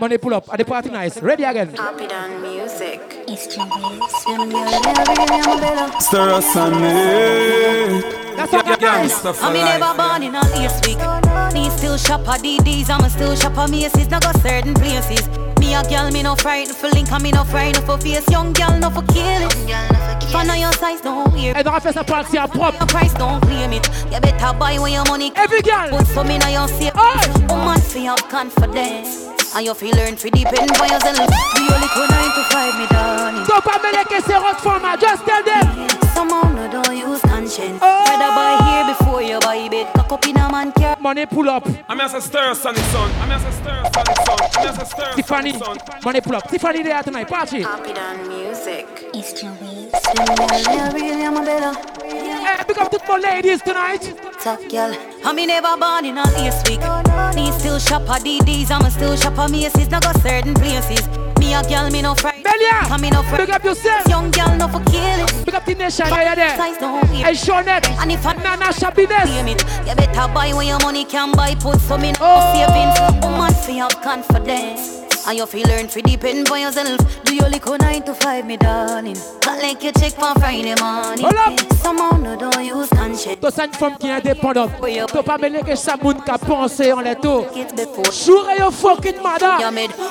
Money pull up. At the party nice. Ready again. Happy done music. Stir us on it. That's what Yeah, yeah, gangsta for I mean, life. never born in a east week. Me still shop at DDs, I'm still shop at Macy's, not go certain places. Me a girl, me no frightened for link, and me no frightened for face. Young girl, no for kill it. If I know your size, don't wear. Elle aura fait sa partie à propre. Your price, don't claim it. You better buy when your money. Every girl. Put some in your safe. Hey. Woman, feel have confidence. And you feel learn to depend on yourself. The only two nine to five, me darling. Don't pas mêler que c'est rock format. Just tell them. Somehow no don't use conscience. Oh. Rather buy here before you buy bed. Cock up in a man car. Money pull up. I'm as a stir us on the sun. I'm as a stir us on the sun. I'm as a stir Tiffany. sun. Money pull up. Tiffany there tonight. Party. Happy done music. Really, I'm a better. Hey, big up to my ladies tonight. Top girl. I me never born in a east week. Me still shop at DDs, I'm still shop at Macy's, not go certain places. Me a girl, me no fright. Belia. I me no Big fright. up yourself. Young girl, no for kill it. Big up the nation. Right there. Size don't wear. Hey, Shawnette. And if I Nana Shabiness. claim it, you better buy when your money can buy. Put some in Oh. savings. Woman, feel confidence. And you feel learn to depend on yourself. Do your little nine to five, me darling. Got like you check for Friday morning. Hold up. Somehow no don't use conscience. C'est une femme qui indépendante. Pas mêler que ça moun qui a pensé en. It before. Sure, you fucking mother.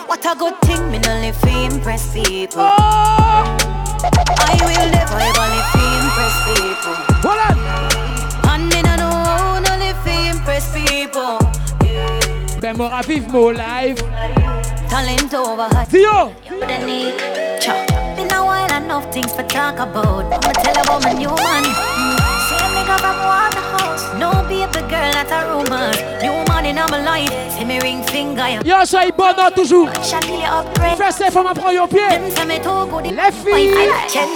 What a good thing, me no live to impress people. Oh. I will never ever live to impress people. Hold on. And me no know how no live to impress people. Ben, moi, vive mon live. Talent over high. Dio. The need. Cha. Been a while enough things talk about. I'ma tell about my new man. Nigga from Waterhouse. No baby girl, not a rumor. New man in my life. See me ring finger. Yo, soyez bon dans toujours. Fais ces femmes à prendre au pied. Them say me too good. Les filles.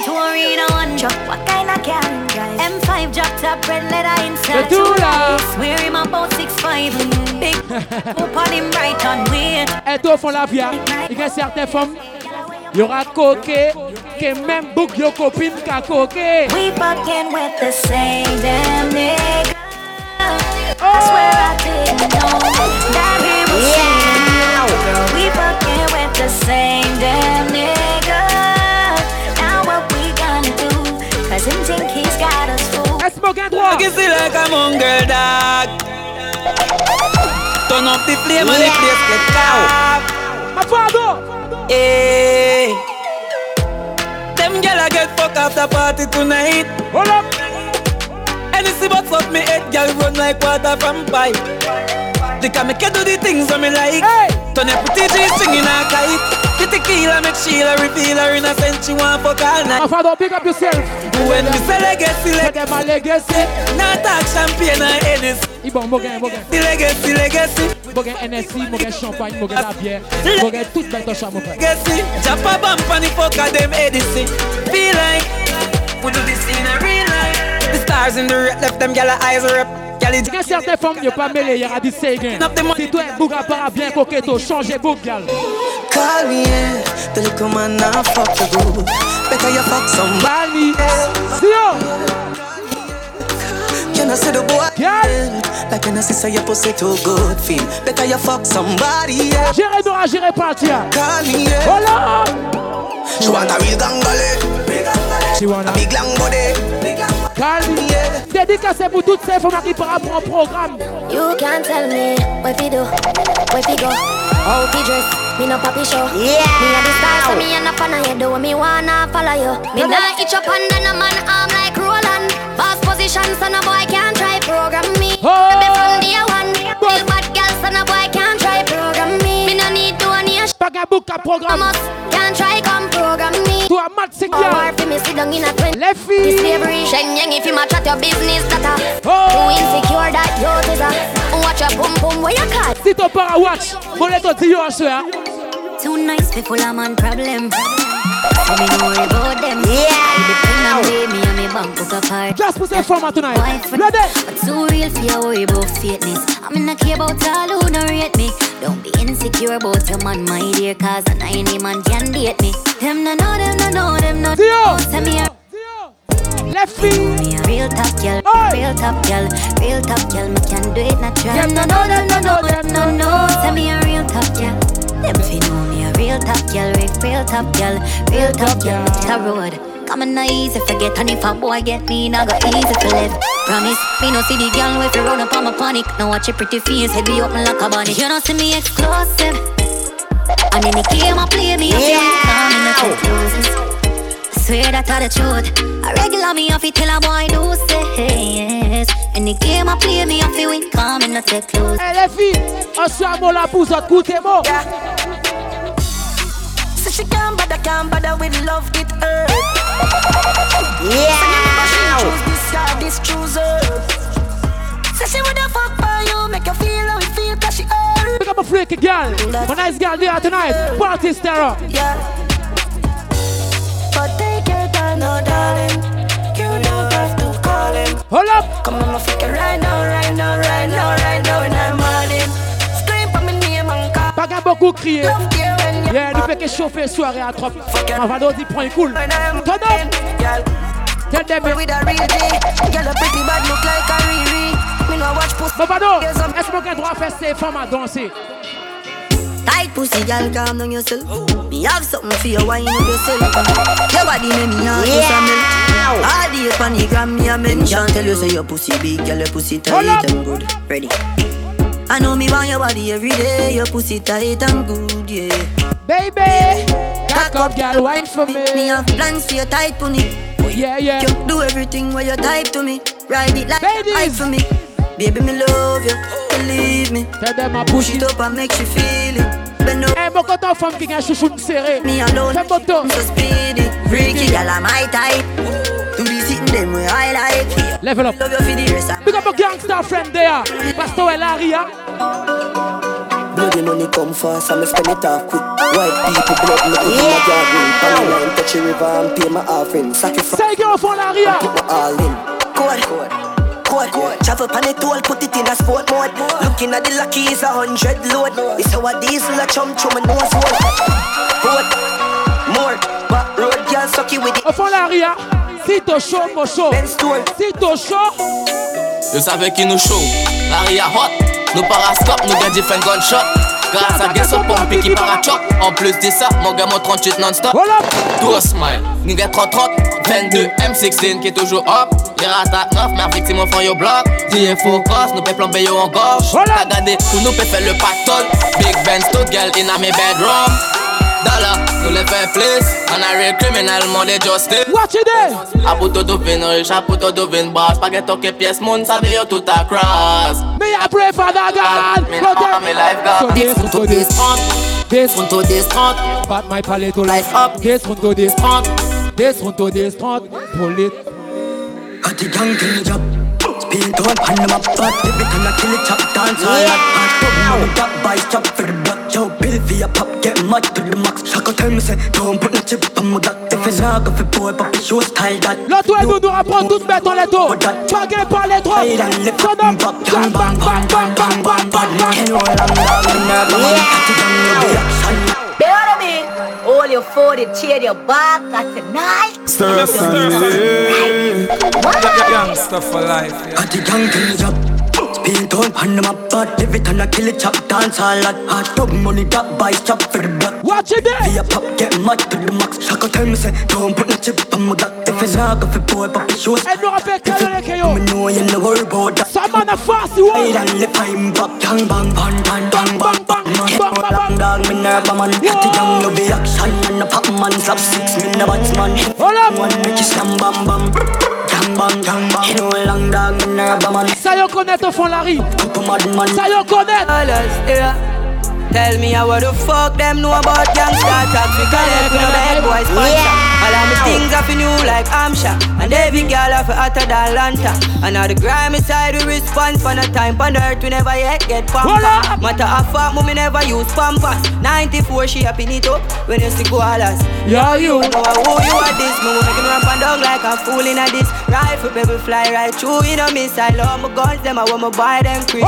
Arena one drop. What kind of can drive? M5 drop top red leather inside. The Tula. Swear him about six five. Big up on him right on weight. Et toi, font la vie. Il y a certaines femmes. Il y aura coquet. Que même bouc yo copine qu'a coquet. We fucking with the same damn nigga. Oh. I swear I didn't know that he was yeah. Girl, we fucking with the same damn nigga. Now what we gonna do? Cause him think he's got us fooled. Est-ce mon gain droit? You see like I'm a mongrel dog. Turn up the flame and the place get cow. Ma father. Hey. Them gyal a get fuck after party tonight. Hold up. Anything but fuck me head, gyal run like water from pipe. They can make you do the things that me like. Hey. Turn your pretty G singing a kite. The tequila make Sheila reveal her innocent. She want fuck all night. Ma father, big up yourself. When me say legacy, like des legacy. not talk champagne and Hennessy. Il bon, mon gain, mon gain. The legacy, legacy. NSI, mon gain champagne, mon gain la bière. Mon gain toute belle ton chat, mon frère. Legacy. Jump a bump and the fuck them Edison. Feel like we do this in a real. The stars in the red left them gyal eyes it Il y a certaines femmes, pas mêlé, il y dit gain. Si toi, à part bien coquetto, changez bouc, gal. Call me, yeah. The little man fuck the good. Better you fuck somebody else. Can I see the boy? Yeah. Like see say your pussy too good feel. Better you fuck somebody else. Nora, gérez partir. Call me, yeah. Voilà. She want a real. She wanna. A big body. Calme. Yeah. Dédicacé pour toutes ces femmes qui partent pour un programme. You can't tell me what we do, where we go, how we dress. Me no papi show. Yeah. Me a the star, so me a no fan of you. Do what me wanna follow you. Me nah itch up under no man arm like Roland. Fast position, so no boy can't try program me. Oh. Baby from day one. Real Pas qu'un bouc à programme. Amos. Can't try come program me. Toi, Matt Or Singia. for me sit down in a twenty. Filles. slavery, Sheng Yang, if you match at your business, that a Oh. Too insecure that you is a Watch your pum pum where you cut Si ton para watch, mon lettre dit yo, soeur. Too nice full of man problem. So me no worry about them. Yeah. I depend on me, me and me bank book apart. Just pour ces femmes tonight. Boyfriend, Ready? but too real for you worry about fakeness. I mean, I care about all who don't rate me. Don't be insecure about your man, my dear, cause an any man can date me. Them no know, them no know, them no Dio. Tell me a Les filles. me a real top girl, Oi. real top girl, real top girl. Me can do it natural. Them no know, them no know, them no know. Tell me a real top girl. Them fi know me a real top girl, real top girl, real top girl. Me a road. Come on, not easy forget. And if a boy get me, now go easy for live. Promise, me no see the girl with you run up on my panic. Now watch your pretty face, head be open like a bunny You don't see me exclusive. And in the game I play me, I feel yeah. calm in the closes I swear that I the truth. I regular me off it till a boy do say yes In the game I play me, I feel win calm in the close Hey les filles, on se fait la pousse, écoutez-moi. So she can't bother, can't bother with love, it hurt yeah. So she choose this guy, this chooser. Say she woulda fuck for you, make you feel how it feel, cause she hurt. Pick up a freaky girl, a nice girl there tonight. Party star Yeah. But take your time, no darling. You don't have to call him. Hold up. Come on, my freak right now, right now, right now, right now, in the morning. Scream for me name and call. Pas qu'à beaucoup crier. Yeah, nous fait que chauffer soirée à trop. On va nous dire point cool. Turn up. Tell them me with a real G. Girl, a pretty bad look like a Riri. Me no watch pussy. Babado, est-ce qu'on a droit à faire ces femmes à danser? Tight pussy, girl, calm down yourself. Me have something for you, wine up yourself. Your body make me heart yeah. just melt. All the up the gram, me a mention. Tell you say your pussy big, girl, your pussy tight and good. Ready? I know me want your body every day. Your pussy tight and good, yeah. Baby, cock up, girl, wine for me. Me have plans for your tight oh, pony. Yeah, yeah. You do everything where you type to me. Ride it like Ladies. for me. Baby, me love you. Believe me. Tell them I push it up and make you feel it. Hey, mon content femme qui a chouchou serré. Me alone. Fais moto. So speedy. Freaky, girl, I'm my type. Do the sitting them where I like. Level up. Love you for the rest. Big up a gangster friend there. Pastor Elaria. Bloody money come fast, I'ma spend it off quick. White people blood, yeah. in my garden. Touch the river and pay my offering. Sacrifice. Say girl for Laria. Put my all in. Code, code. Code, code. Travel pan it all, put it in a sport mode. Looking at the lucky is a hundred load. It's our diesel a chum chum and nose hole. Road, more, but road girl sucky with it. Fond Laria. Si t'es chaud, mon chaud. Si t'es chaud. Je savais qu'il nous chaud. Laria hot. Nous parascope, nous gagne different gunshot. Grâce à Guess pompe et qui parachop. En plus de ça, mon gars mon 38 non-stop. Tout un smile, nigga 30 30 22 M16 qui est toujours up. Les ratas 9, mais victime au fond yo bloc. Faux cross, nous plomber yo en gorge. T'as gardé, tout nous peut faire le pactole. Big Ben, tout girl in a me bedroom. Dollar, nous les fait plus. On a real criminal, monde est justice. Watch it there. A puto dovin rich, a puto dovin boss. Pas que toque pièce, moun sabe yo tout a cross. Me a pray for the God. Me know me life God. This one to this front. This one to this front. But my palette to life up. This one to this front. This one to this front. Pull it. Got the gang kill job. Speed on pan them up, but every I kill it, chop dance all yeah. Hot dog, mama got buy chop for the block. Yo, bill for your pop, get mad to the max. Shaka tell me say, don't put no chip on my duck. If it's not good for boy, but be show style that. L'autre ouais, nous nous rapprend toutes bêtes en letto. Pas par les trois. Son homme. Bang, bang, bang, bang, bang, bang, bang. Can roll on down, never man. Cut it down, no be action. Better me. All your foot, you cheer your back, that's tonight. Stir, stir, stir. Gangsta for life. Got the gang kill job. Speed on pan them up, but every time I kill it, chop dance all like hot dog money that buy chop for the block. Watch it there. Via pop get mad to the max. Shaka tell me say, don't put no chip on my duck. If it's not good for boy, it shows. Elle nous rappelle qu'elle est KO. Me know you know worry about that. Ça man a fast you. I don't live I'm back, bang bang bang bang bang bang bang. Bang bang bang. Dog me never man. Got the young no be action, man a pop man slap six, me never batsman. Hold up. One make you slam bam bam. Gang bang gang bang. You know long dog me never man. Ça y connaît au fond Larry. Couple mad man. Ça y connaît. Tell me how the fuck them know about gangsta talk We connect with the bad boys sponsor yeah. All of me things up in you like Amsha. And every girl off hotter than Lanta And now the grimy side we respond For no time. On earth we never yet get pampered. Matter of fact mommy never use pampers. 94 she happy it up When you see koalas Yeah you Know who you are this. Me will make me ramp and down like a fool in a this. Rifle baby fly right through in a missile. All my guns them I want me buy them Chris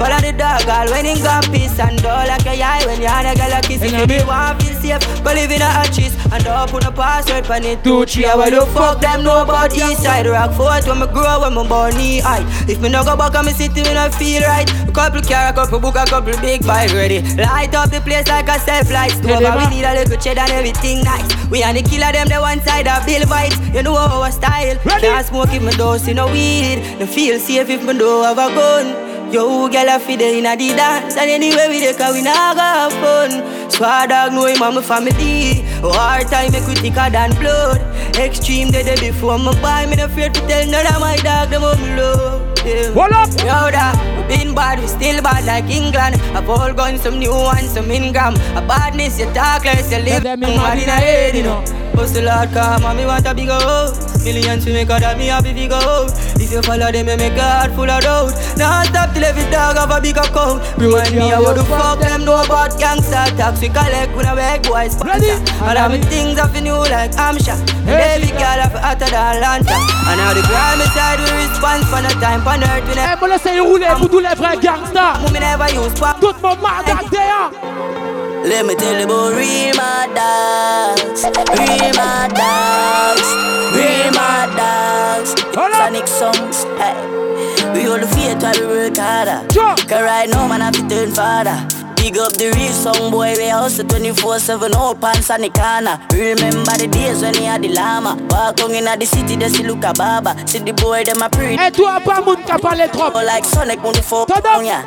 Follow the dog all when in gun peace and all like a eye when you're a girl a kiss If you want to feel safe. But live in a hatches and don't put a password on it. Two, three, I the fuck them know about east side. Rock fort when me grow, when me born knee high. If me no go back, I'm sitting when I feel right. A couple car, a couple book, a couple big bike ready. Light up the place like a self light stove. We need a little cheddar and everything nice. We are the killer, them the one side of Bill vibes. You know our style. Ready? Can't smoke if me don't see no weed. No feel safe if me don't have a gun. Yo, girl, I feel in a the dance And anyway we dey cause we not have fun Squad dog know him and my family War time make we thicker than blood Extreme day day before my buy Me no afraid to tell none of my dog them how me love yeah. What up? Yo, da, we been bad, we still bad like England. A ball gun, some new ones, some Ingram. A badness, you talk like you live. Them in my head, you know. Bust the Lord come me want a bigger house Millions to make out of me happy bigger house If you follow them, you make God full of doubt. Now stop till every dog have a big account. Remind me of what the fuck them know about gangster. Tax we collect when I beg boys Ready? All me things I feel new like Amsha And every girl have hotter than Lanta. And now the crime side we respond for the time on earth we Eh, moi laissez rouler pour tous les vrais gangsters Me never use pop. Tout mon madame derrière Let me tell you about real mad dogs, real mad dogs, real mad dogs. Sonic songs, hey. We all the faith while we work harder. Cause right now man I fi turn father. Big up the real song boy, we hustle 24-7 all pants on the corner Remember the days when he had the llama. Walk on in the city, they see look a baba See the boy, them a pre Et toi pas moun ka parle trop Like Sonic, on the fuck on ya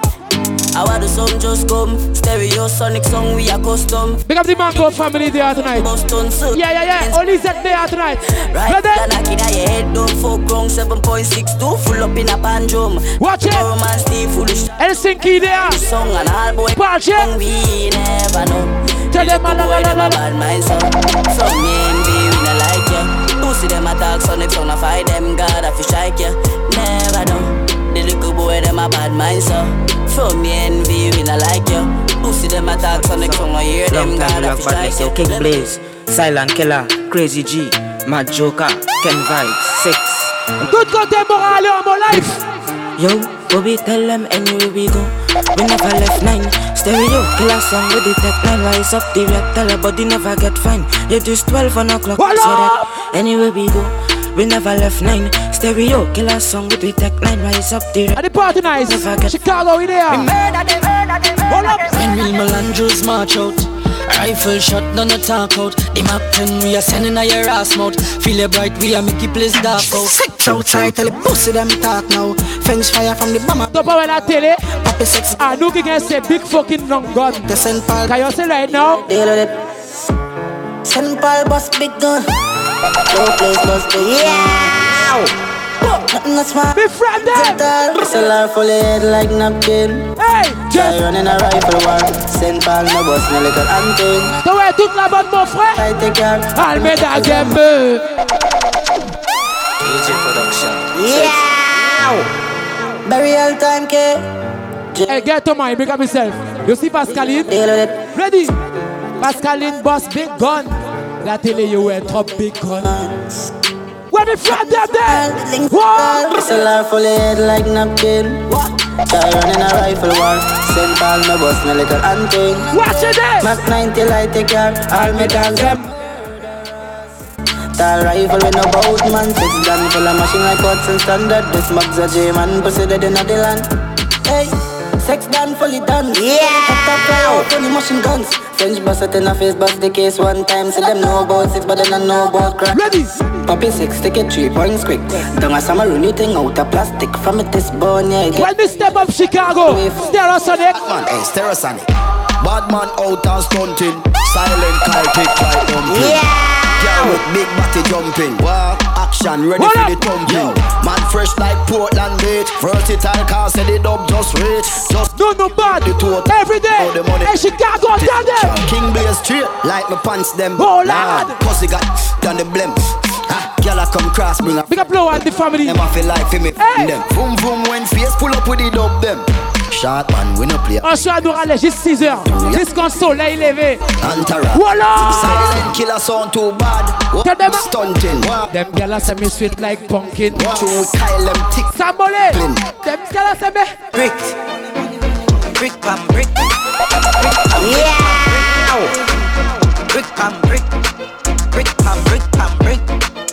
I want the song just come? Stereo Sonic song we are custom. Big up the Mango family there tonight. Boston so Yeah, yeah, yeah. Only set there tonight. Right, Ready? knock in your head Don't fuck wrong. 7.62 Full up in a pandrum Watch it. Romance stay foolish. Helsinki there. Song and all boy Watch it. We never know. Tell them them a bad mind so Some name be we not like ya. Pussy them attack Sonic song I fight them. God I fi strike ya. Never know. The little boy, them a bad mind, so From me envy, we not like you Pussy them attack, so next song I hear them God, I fi strike you King Blaze, Silent Killer, Crazy G Mad Joker, Ken Vybz, Six. Tout côté moral en mon life. Yo, Bobby tell them anywhere we go. We never left nine. Stereo, killer song with the tech nine. Rise up the red, tell her body never get fine. It is 12 on o'clock, so that anywhere we go we never left nine. Stereo, killer song with the tech nine Rise up the And the party nice Chicago in there. We murder them, murder them, murder them. When we Melandros march out Rifle shot, none no talk out The Mac 10 we are sending a your ass mouth. Feel it bright, we are make it place dark out. Six outside, tell the pussy them talk now. French fire from the bomber Top of la télé Papi sex. Nous qui gagne ces big fucking long gun. The St. Paul. Can you say right now? Deal with it St. Paul boss big gun No place must be Yeah Nothing that's smart Be friend them Sell her full head like napkin Hey Just running a rifle war. Paul no boss no little hunting Toi ouais toute la bande mon frère I take care Almeda Game AJ Production Yeah Burial time K Hey get to mind, big up yourself You see Pascaline? Ready? Pascaline boss big gun La télé you wear top big gun Where the friend them there? What? Sell her full of head like napkin. Try running a rifle war. St. Paul no boss no little hunting. Watch it there Mac 90 light take care All me dogs them. Tall rifle with no bout man. Six gun full of machine like Hudson standard. This mug's a J-man pussy dead in the land Hey Sex done, fully done. Yeah. Top top fly out, fully machine guns. French bust it in a face, bust the case one time. See them know about six, but they don't know about crack. Ready? Poppy six, take it three points quick. Don't a summer rooney thing out of plastic. From it this bone, yeah. When we step up Chicago, Stereosonic. Man, hey, Stereosonic. Bad man out and stunting. Silent Kyle take like dumping. Yeah. Girl with big body jumping. Wow. Action ready What for up? the thumping. Man fresh like Portland beach. Versatile car said it up just rich. Just no no bad. The total. Every day. Oh, the money. Hey Chicago, tell them. King Blaze straight like my pants them. Oh lad. Pussy got done the blem. Ah, girl I come cross bring a Big up Low and the family. them I feel like for me Hey. them. Boom boom when face pull up with the dub them. Short man, we no play. Un soir adorable, juste 6 heures. Jusqu'en soleil levé. Antara. Voilà. Silent killer sound too bad. Tell them stunting. Them galas say me sweet like pumpkin. True style them tick. Sambole. Them galas say me. Brick. Brick pam brick. Yeah. Brick pam brick. Brick pam brick pam brick.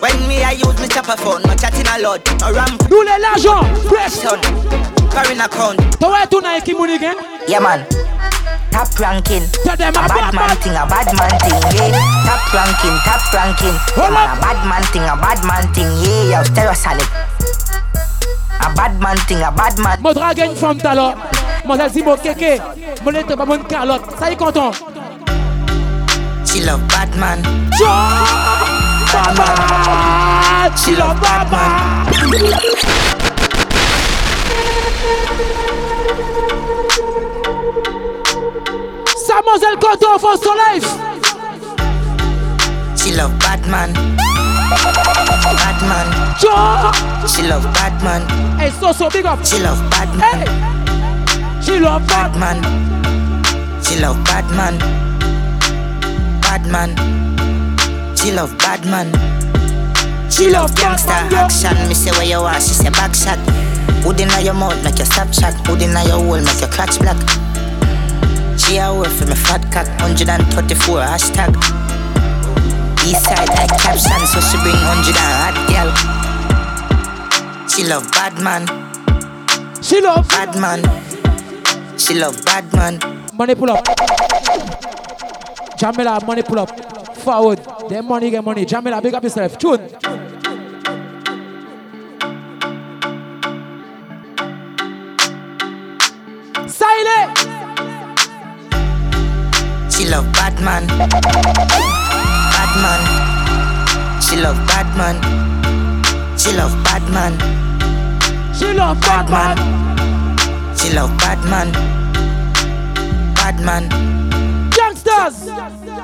When me I use me chopper phone, no chatting a lot, no ram. Nous les l'argent, press. Carrying account. Toi, tu n'as qui mouni again? Yeah, man. Top ranking. Tell them a bad man thing, a bad man thing, yeah. Top ranking, top ranking. Yeah, man, a bad man thing, a bad man thing, yeah. Yo, stereo solid. A bad man thing, a bad man. Mon drague une femme talent. Mon zimo keke. Mon lettre pas mon calotte. Ça y content. She love bad man. Bad man. She love bad man. Mademoiselle Cotton for son life. She love bad man. Bad man. Joe. She love bad man. Hey, so so big up. She love bad man. Hey. She love bad, man. She love bad man. Bad man. She love bad man. She, she love gangster action. Me say where you are, she say back shot. Put in your mouth, make your stop shot. Put in your hole, make your clutch black. She a work for me fat cock, 134 hashtag. Eastside like caption, so she bring 100 hot girl. She love bad man. She love bad man. She love bad man. Money pull up. Jamila, money pull up. Forward. Then money get money. Jamila, big up yourself. Tune. Silent. She love bad man. Bad man. She love bad man. She love bad man. She love bad man. She love bad man. Bad man. Youngsters.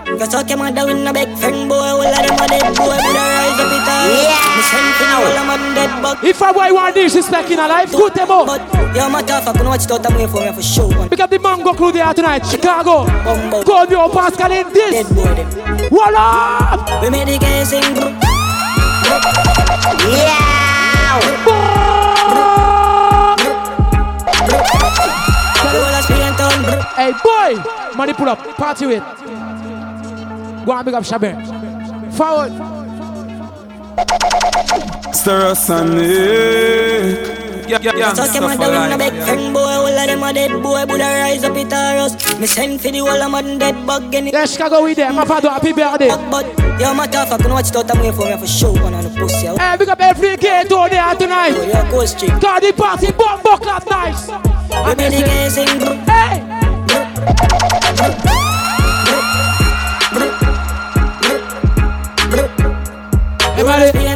You talk your mother with no big friend boy, all of them are dead boy, but I rise up it all. Yeah. Me send for all of them dead but If a boy want disrespect in a life, good them up. But yo, my tough, I can watch it out of me for me for sure. Pick up the mango crew there tonight, Chicago. Bumbo. Call me up, Pascal in this. Dead boy them. What up? We made the guys sing. Yeah. Hey boy, money pull up, party with. Go and big up Shabir. Forward. Stereosonic. Yeah, yeah, yeah. Talk him a down a big friend boy, all of them a dead boy, Buddha rise up it a us. Me send for the whole of them dead bug any. Yeah, Chicago with them, Mavado happy birthday. But yo, my tough, I can watch it out of me for me for sure, one on the pussy. Hey, big up every gate out there tonight. Oh, yeah, go street. Cause the party bomb buckle nice. We made the guys. Hey. Everybody.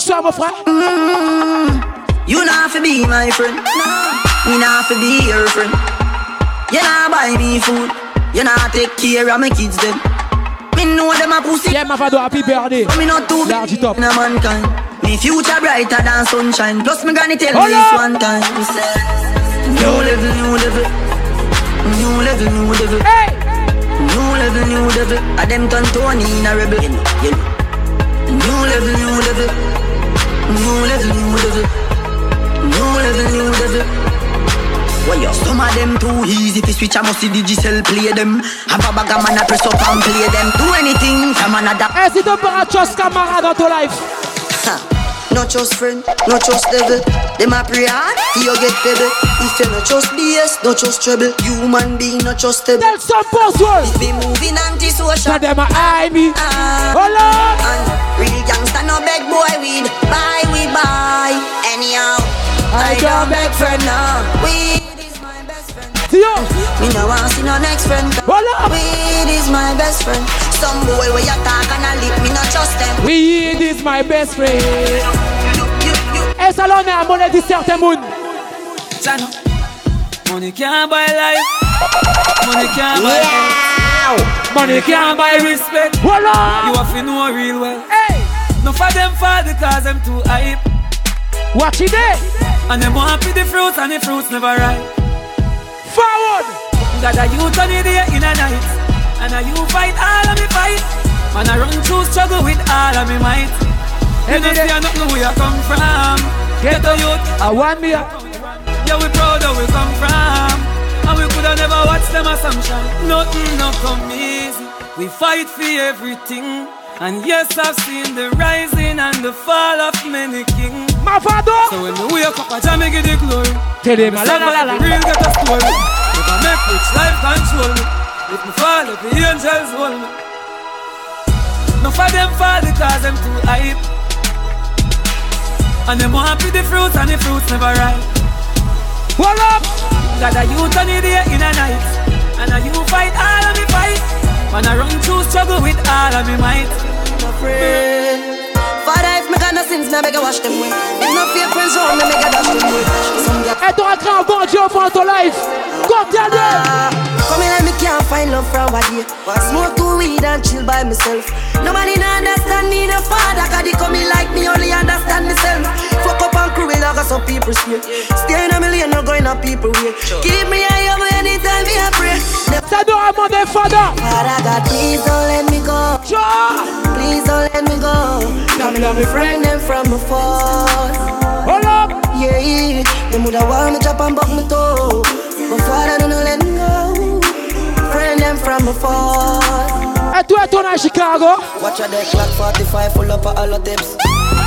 ça, mon frère. Mm-hmm. You not to be my friend. No. Me not to be your friend. You not buy me food. You not take care of my kids them. Me know them a pussy. Yeah, Mavado, happy birthday. Me not too up. in a mankind. Me future brighter than sunshine. Plus me gonna tell me this one time. Me say, new level, new level, new level, new level. Hey. New level, new level. A them turn Tony in a rebel. New level, new level. New level, new level. New level, new level. Well, yo. Some of them too easy to switch. I must see digicel play them. Have a bag of man, I press up and play them. Do anything from another. Hey, si tu peux trust camarade dans ton life. No trust friend, no trust devil. Them a pray hard, you get pebble. If you no trust BS, no trust trouble. Human being no trustable. Tell some password. If we moving anti-social. Them a eye me. Ah. Hold on. And real gangster no beg boy weed. Buy we buy. Anyhow, I, I don't beg friend now. Weed is my best friend. See you. Me no want see no next friend. Hold on. Weed is my best friend. Some boy where you talk and I lip, me no trust them. Weed is my best friend. Et ça l'en est à monnaie du certain monde. Money can't buy life. Money can't buy yeah. Money can't buy respect. Voila. You have to know real well. Hey. No for them fall because them too hype. Watch it there. And them want the fruits and the fruits never ripe. Forward. Got a youth on the day in a night. And a you fight all of me fight. Man I run through struggle with all of me might. You know see I don't know where you come from. Get a youth. I want me. Yeah, we proud of where we come from. And we coulda never watched them assumption. Nothing no come easy. We fight for everything. And yes, I've seen the rising and the fall of many kings. My father. So when we wake up, I jam give the glory. Tell him, la la la la. Real get a story. If I make rich, life control me. If me fall, if the angels hold me. No for them fall because them too hype. And them want the fruits and the fruits never ripe. What up? Got a youth on the day in a night. And a you fight all of me fight. Man, I run through struggle with all of me might. My friend. Father, if me got no sins, me I beg you wash them away. If no fear friends around me, make you dash them away. Some girl- Et t'auras créé un bon Dieu for ton life. Go tell them. Ah, come here, me can't find love from a day. Smoke two weed and chill by myself. Nobody no understand me, no father. Cause they come in like me, only understand myself. Fuck up and cruel, like some people steer. Stay in a million, no going up people way. Keep me high up anytime me a pray. Ça doit demander father. Father God, please don't let me go. Please don't let me go. Come and me friend them from afar. Hold up. Yeah, them woulda want me chop and buck me toe. But Father don't let me go. Friend them from afar. Et toi, ton à Chicago. Watch out, the clock 45 full up of all of tips.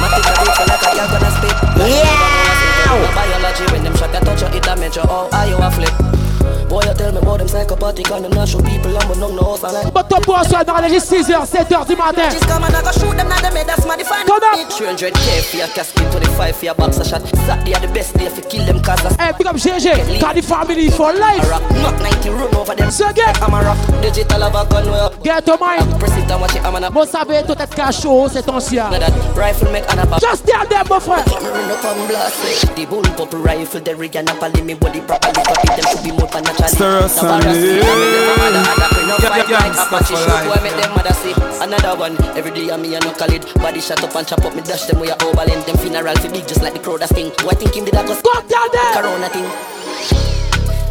A a. Yeah. Biology when them shot a touch you, it damage you. Oh, are you a flip? Boy, you tell me about them psychopathic and them show people I'm no no house and like. But ton boss dans les 6h, 7h du matin. Just come and I go shoot them, now them head, that's my define. Turn up. 300k for your casket, 25 for your boxer shot. Saturday are the best day for kill them cause I Hey, big up GG. Des family for life. rock. Knock 90 run over them. So get. I'm a rock. Digital have a gun where Get to mind. press it and watch it. I'm an Bon, ça va être cachot, c'est ton sien. that rifle make and a back. Just tell them, mon frère. Me run up and blast it. The bull pop rifle, the rig and a me body properly copy them should be more than naturally. Stir us The virus, and me and me never had a other queen of Yeah, fight yeah, like stuff Apache for boy make them mother see. Another one, every day I'm me and no Khalid. Body shot up and chop up, me dash them with a overland. Them funeral fi big just like the crowd a sting. Who I think him did a go Go tell them. Corona thing.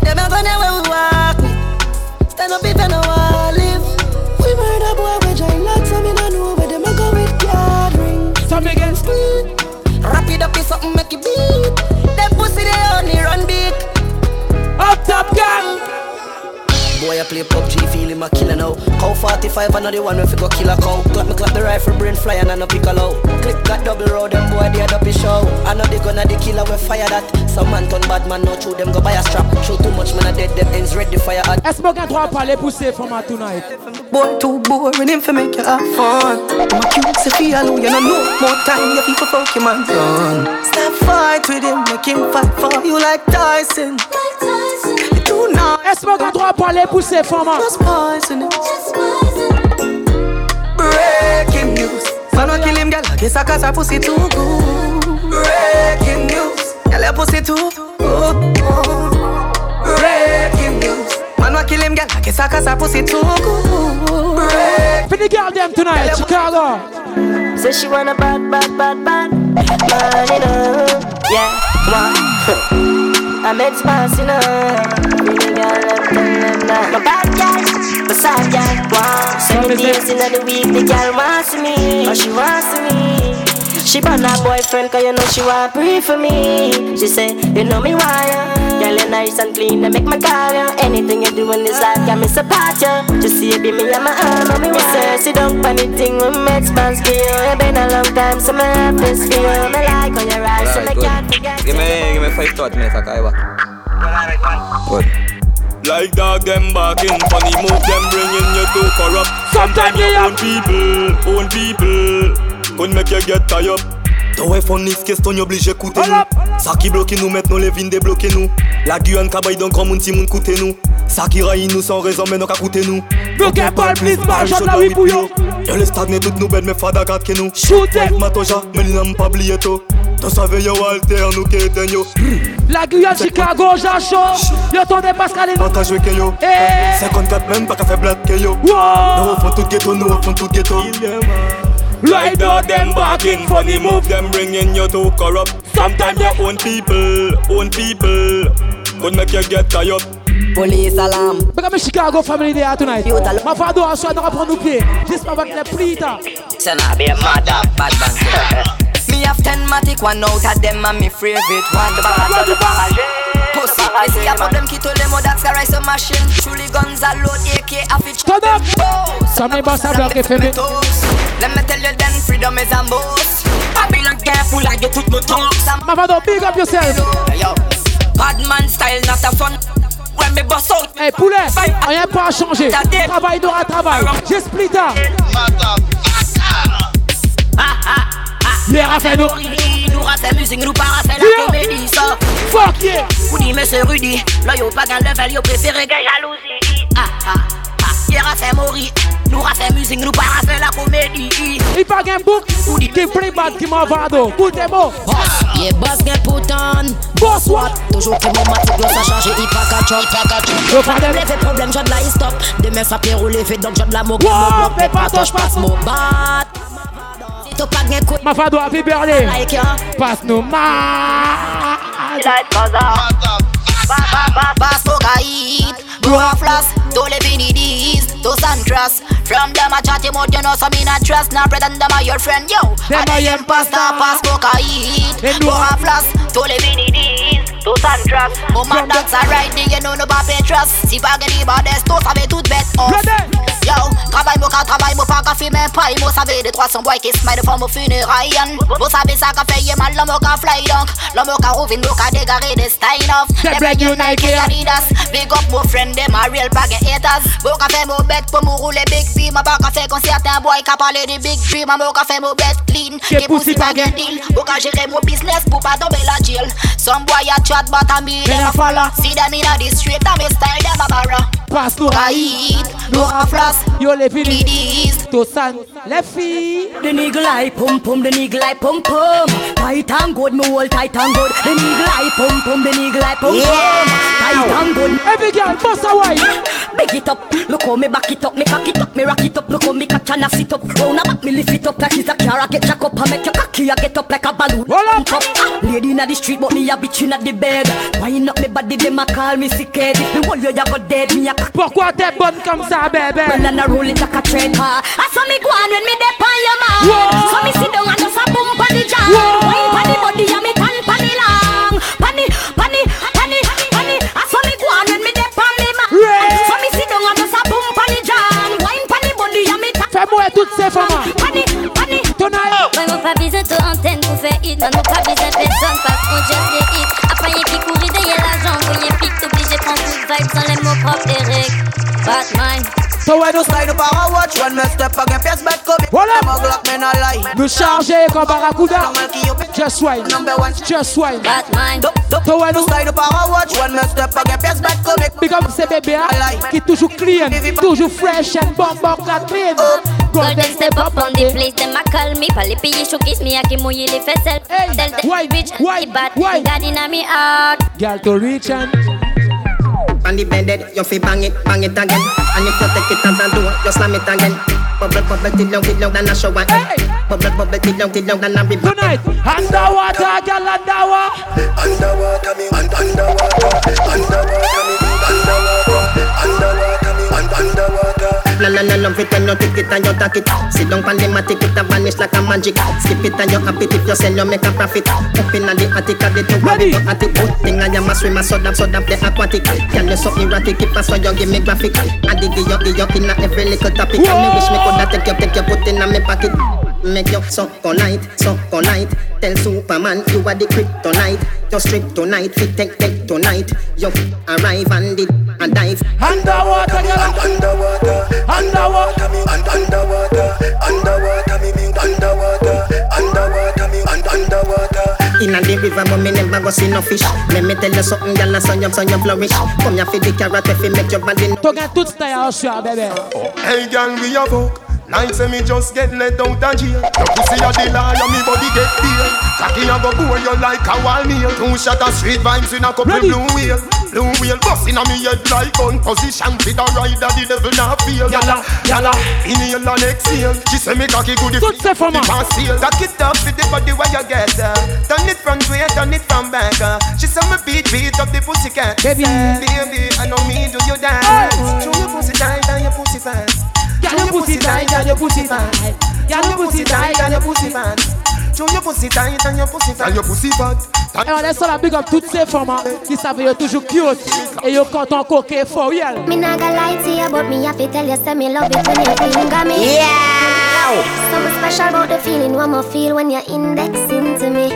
Them a gonna where we walk with. Stand up if you know I live. We murder boy we join lots of me no know where them a go with gathering. Some against speed. Wrap it up in something make it beat. Them pussy they only run big. Up top gang. Boy, I play PUBG, feel him a killer now. Cow 45, another one when fi go kill a cow. Clap me clap the rifle, brain fly and I no pick a low. Clip got double road, them boy they a dopey show. I know they gonna the killer we fire that. Some man turn bad man, no true them go buy a strap. Show too much man a dead, them ends ready fire at. Est-ce qu'on trois parler pousser for my tonight? Boy, too boring, him fi make you have fun. I'm a cute, say feel alone, you know no more time, you people fuck your man done. Stop fight with him, make him fight for you like Tyson. You do not. Est-ce qu'on trois parler pousser for my? Just poison it. Breaking news. Man, I kill him, girl. Guess I cause her pussy too good. Breaking news. Girl, your pussy too good. Breaking news. Man, I kill him, girl? Guess I cause her pussy too good. Breaking For the girl them tonight, Chicago. Say she want a bad, bad, bad, bad man, you know. Yeah, one. I'm expansive, you know. Girl, them tell them that. My bad girl, my sad girl, wow. Seven days in the week, the girl wants me, or she wants me. She burn her boyfriend, cause you know she want pray for me. She say, you know me why. Girl, you're nice and clean, I make my call ya. Anything you do in this life, got me support ya. Just see it be me and my arm, know me why. Say, sit down on the thing when me expands for you. It's been a long time, so me have this for you. Me like on your eyes, so me can't forget. Give me, give me five thought minutes, okay, what? Good. Like dog them barking, funny move them bringing you to corrupt. Sometimes your own people, own people, could make you get tired. Ton iPhone question oblige écouter nous. Ça qui bloque nous maintenant les vignes débloquer nous. La Guyane cabaye d'un grand monde si moun coûter nous. Ça qui raille nous sans raison mais non qu'à coûter nous. Bloqué par please marche de la oui bouillon. Yo. Les stagné toutes nous belles mais fada gat que nous. Shoot it. Matoja mais n'am pas oublié tout Ton savez yo alter nous qui yo. La Guyane, Chicago, Jacho. Yo ton des Pascaline. Pas joué que yo. Eh. 54 même pas qu'à faire blade que yo. Nous refont tout ghetto nous refont tout ghetto Like dog them barking, funny move them bringing you to corrupt. Sometimes your own people, own people, could make you get tired. Police alarm. Big up my Chicago family there tonight. Ma fado a soir de reprendre nos pieds. J'espère avec les plita. Say nah be a mother, bad man. Me have ten matic, one out of them and me favorite one. The bag, the bag. Pussy, this Y'a problème qui te les oh, mots d'accès, rise machine. Truly guns à l'autre, AK, affiche. Turn up! Some me boss a block if you me. Let me tell you then, freedom is a boss. Babylon careful, I get tout nos talks. Mavado, big up yourself. Yo, bad man style, not a fun. When me boss out. Hey, poulet, rien pas à changer. Travail d'ora travail. J'ai splitter. Yeah, fait nous. Nous rafait musique, nous pas rafait la comédie, ça. Fuck yeah. Ou dit, mais c'est Rudy. Là, yo pas gain level, yo préféré gain jalousie. Ah, ah, ah. Yeah, rafait mourir. Nous rafait musique, nous pas rafait la comédie. Il pas gain book. Qui play bad, qui m'avado. Put them up. Yeah, boss get put on. Boss what? Toujours que mon matic, l'on s'est chargé, il pas qu'à chop, pas qu'à chop. Problème, les problème, j'ai de la stop. Demain, ça peut rouler, fait donc j'ai de la moque. Wow, fais pas touche, passe mon bat. Ma fado a vibré. Passe nous mal. Pass cocaine, go a floss, don't live in these, those and trust. From them a chat him out, you know, so me not trust. Now pretend them are your friend, yo. Them are them imposter, pass cocaine, go a floss, don't live in these, those and trust. Woman that's a right thing, you know, no pas trust. Gagner, bah des tous avec toute bête off. Yo, travail travail pas ka fi même pas savez des 300 boys qui smile for mo funérailles. Mo savez ça ka fait mal l'homme ka fly donc. L'homme ka rouvin mo ka dégarer des style off. They break you Nike Adidas. Big up mo friend them a real bag haters. Mo ka fait mo bet pour mo rouler big B Ma pas ka fait con certains boy ka parler de big dream Mo ka fait mo bet clean. Que pussy pas gain deal. Mo ka gérer mo business pour pas tomber la jail. Some boy a chat but a me them a follow See them in a the street and me style them a barra. Nous Raïd, nous a floss Yo les filles, Tosan, les filles. The niggle eye pum pum, the niggle eye pum pum. Tight and good, me hold tight and good. The niggle eye pum pum, the niggle eye pum pum. Tight and good. Every girl bust a wine. Big it up, look how me back it up, me cock it up, me rock it up, look how me catch and I sit up. Round about me lift it up like it's a car, I get jack up, I make your cocky, I get up like a balloon. Hold up, lady inna the street, but me a bitch inna the bed. Wind up me body, them a call me sick head. If me hold you, you go dead, me a cock. Pourquoi t'es bonne comme ça, bébé? Well, and I roll it like a train car. I saw me go on when me dep on your man. So me sit down and just a boom on the jam. Wine pon the body and me tan pon the long. Pon the, pon the, pon the, pon the. I saw me go on when me dep on me man. So me sit down and just a boom on the jam. Wine pon the body and me tan. Fais-moi toutes ces femmes. Pon the, pon the. Tonight. Oh. Ouais, mon pas besoin de antenne pour faire hit. Man, mon pas besoin personne parce qu'on just les hit. Appayer qui courir derrière l'argent, voyez pique, obligé prendre good vibes sans les mots propres, Eric. Batman. So when you slide up our watch When me step again face back come Voilà I'm a Glock man a lie. Me charger comme Barracuda. Just wine. Just wine. Batman So when you slide up our watch When me step again face back come Big up ces bébés Qui toujours clean Toujours fresh and bomb bomb got clean. Oh. Golden step up on the place, them a call me. Pas les pays showcase me, a qui mouille les fesses Tell them rich, the bad, God inna me heart. Girl to reach and On the bed, you fi bang it, bang it again. And if you take it as a door, you slam it again. Bubble, bubble, till long, till long, than a shower. Bubble, bubble, till long, till long, than a river. Tonight, underwater, girl, underwater. Underwater, me, underwater, underwater, me, underwater, underwater, me, underwater. La la la love it when you take it and you take it. Sit down pon the matic, it a vanish like a magic. Skip it and you happy if you sell, you make a profit. Up inna the attic, of the two Ready. at it. Good thing I am a swimmer, so that so that play aquatic. Can you so erratic? If I saw you give me graphic. I dig you, dig you inna every little topic. And me wish me coulda take you, take you, put inna me pocket. Make you suck all night, suck all night. Tell Superman you are the kryptonite. You strip tonight, fit take take tonight. You arrive and did and dive. Underwater, girl. Underwater, underwater, me, un- underwater, underwater, me, me, underwater, underwater, me, un- underwater. Inna the river, but me never go see no fish. Let me tell you something, girl, so you, so you flourish. Come here for the carrot, if you make your body. T'as gagné toute ta yachua, bébé. Hey girl, we a fuck. Like say me just get let out of jail. Your pussy a the liar, me body get beer. Cocky a go bore you like a wall meal. Two shot of street vibes in a couple Ready. blue wheel. Blue wheel bust inna me head like gun position. Fit a rider, the devil not feel. Yalla, yalla, inhale and exhale. She say me cocky good if ces femmes. Pass seal. Cock it up with the body where you get uh. Turn it front way, turn it from back uh. She say me beat, beat up the pussy cat Baby. Baby, I know me do you dance Show your pussy tight and your pussy fast Girl, your pussy tight and your pussy fat. Girl, your pussy tight and your pussy fat Show your pussy tight and your pussy fat. And your pussy fat. Et on laisse la big up toutes ces femmes hein, qui savent yo toujours cute et yo quand on coquet for real. Me not gonna lie to you, but me have to tell you, say me love it when you finger me. Yeah. Something special about the feeling one more feel when you're indexing to me.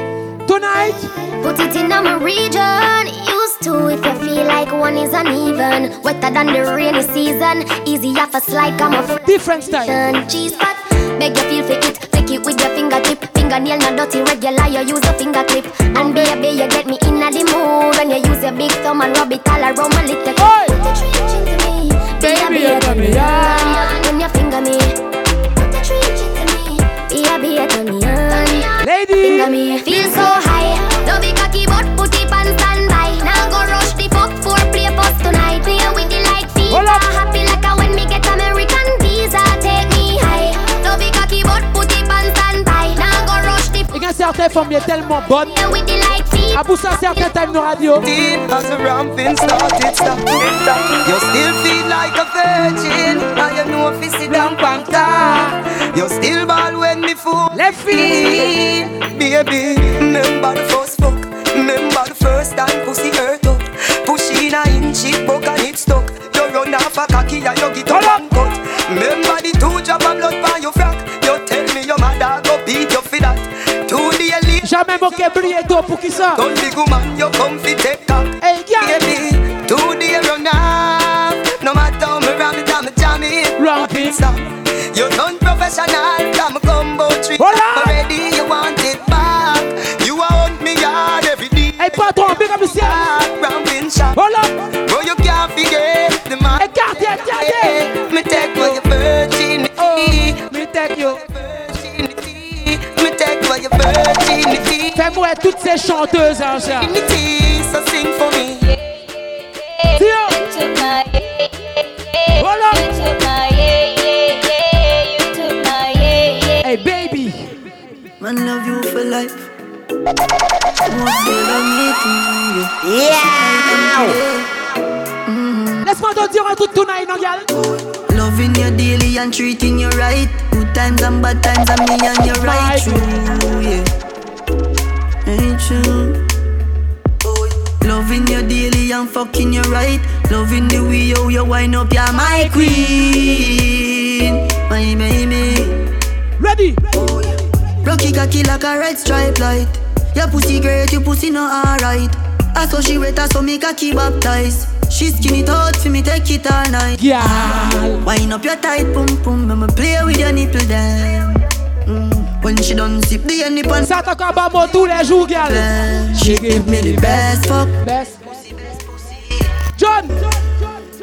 Tonight, put it in my region. To if you feel like one is uneven, wetter than the rainy season. Easy off a slide, come off. Different style. Cheese spot, beg you feel for it. Take it with your fingertip. Fingernail not dirty, regular. You use a finger clip. And baby, you get me in the mood when you use your big thumb and rub it all around my little. Hey. Put the trench into me, baby, you turn me on when you finger me. Put the trench into me, baby, you me on. Lady, finger me, feel so high. The Il y a certaines femmes qui sont tellement bonnes. with the light feet. À ah, pour ça, certains times nos radios. As the ramping started stop, you still feel like a virgin. Now you know if you sit down panta. You still ball when me fool. Left feet, baby. Remember the first fuck. Remember the first time pussy hurt up. Push in a inch it buck and it stuck. You run off a cocky and you get up and cut. Remember the two drop of blood by your frack. Jamais manqué briller toi pour qui ça? Don't big woman, you come take up. Hey, girl. Baby, two day run off. No matter how me ram it, I'm jam it. Ramping. stop. You done professional, I'm a combo trick. Already you want it back. You want me yard every day. Hey, patron, big up yourself. Ramping shop. Hold toutes ces chanteuses, hein, sing for me. Voilà. Hey, baby. Man love you for life. Yeah. Laisse-moi te dire un truc tonight. Loving you daily and treating you right. Good times and bad times and me and you right true, yeah. Ain't true. Loving you daily and fucking you right. Loving the way how you wind up, you're my queen, my baby. Ready? Rocky cocky like a red stripe light. Your pussy great, your pussy not alright. I saw she wet, I saw me cocky baptized. She skin it out for me, take it all night. Yeah. Wind up your tight pum pum, I'ma play with your nipple then. When she done sip the nip and Ça t'accorde pas moi tous les jours, gal. She give me the best fuck. Best. John.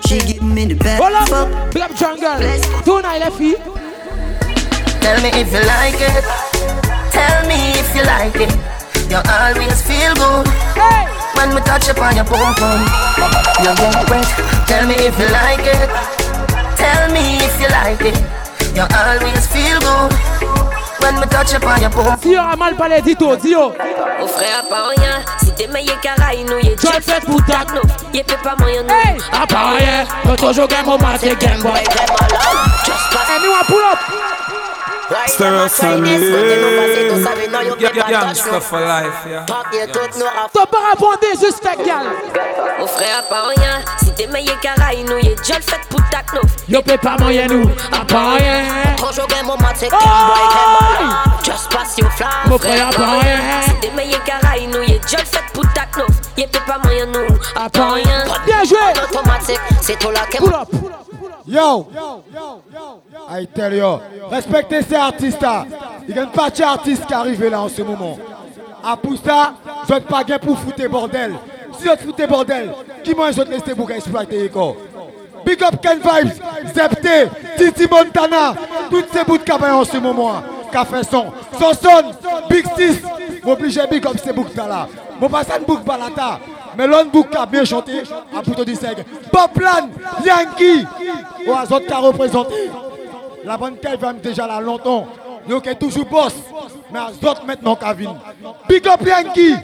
She give me the best Hold fuck. up. Big up jungle. Tonight, les filles. Tell me if you like it. Tell me if you like it. You always feel good hey. when we touch upon your pum pum. You get wet. Tell me if you like it. Tell me if you like it. You always feel good when we touch upon your pum. Si on a mal parlé, dis-toi, dis-yo. Mon frère, pas rien. Si t'es meilleur qu'Araï, nous, y'a Joy fait pour ta Y'a fait pas moyen, nous. Hey, à part rien. Quand toujours game au match, c'est game boy. Anyone pull up. Up family. Gangsta for life, yeah. T'as pas répondu, suspect, gal. Mon frère, pas rien. Si t'es meilleur qu'Araï, nous, y'a déjà le fait pour ta knof. Yo peut pas moyen nous, à part rien. Trop joué game au match, c'est game boy. Just pass your fly. Mon frère, à part rien. Si t'es meilleur qu'Araï, nous, y'a déjà le fait pour ta knof. Y'a pas moyen, nous, à part rien. Bien joué. Automatique, c'est toi là qui Pull up. Yo, I tell you, respectez ces artistes-là. Il y a une partie artiste qui arrive là en ce moment. À ça, vous n'êtes pas gain pour foutre bordel. Si vous foutez bordel, qui m'a vous laissé pour exploiter Big up Ken Vibes, Zepté, Titi Montana, toutes ces bouts de cabane en ce moment. Café son, Sonson, Big Six, m'oblige big up ces boucs là. Mon passant bouc balata. Mais bouc a bien chanté, à Pouto du Seg. Poplan, Yankee, ou à autres qui a représenté. La bonne Ken Vibes déjà là longtemps. Nous qui toujours boss, mais à autres maintenant Kavin. Big up Yankee.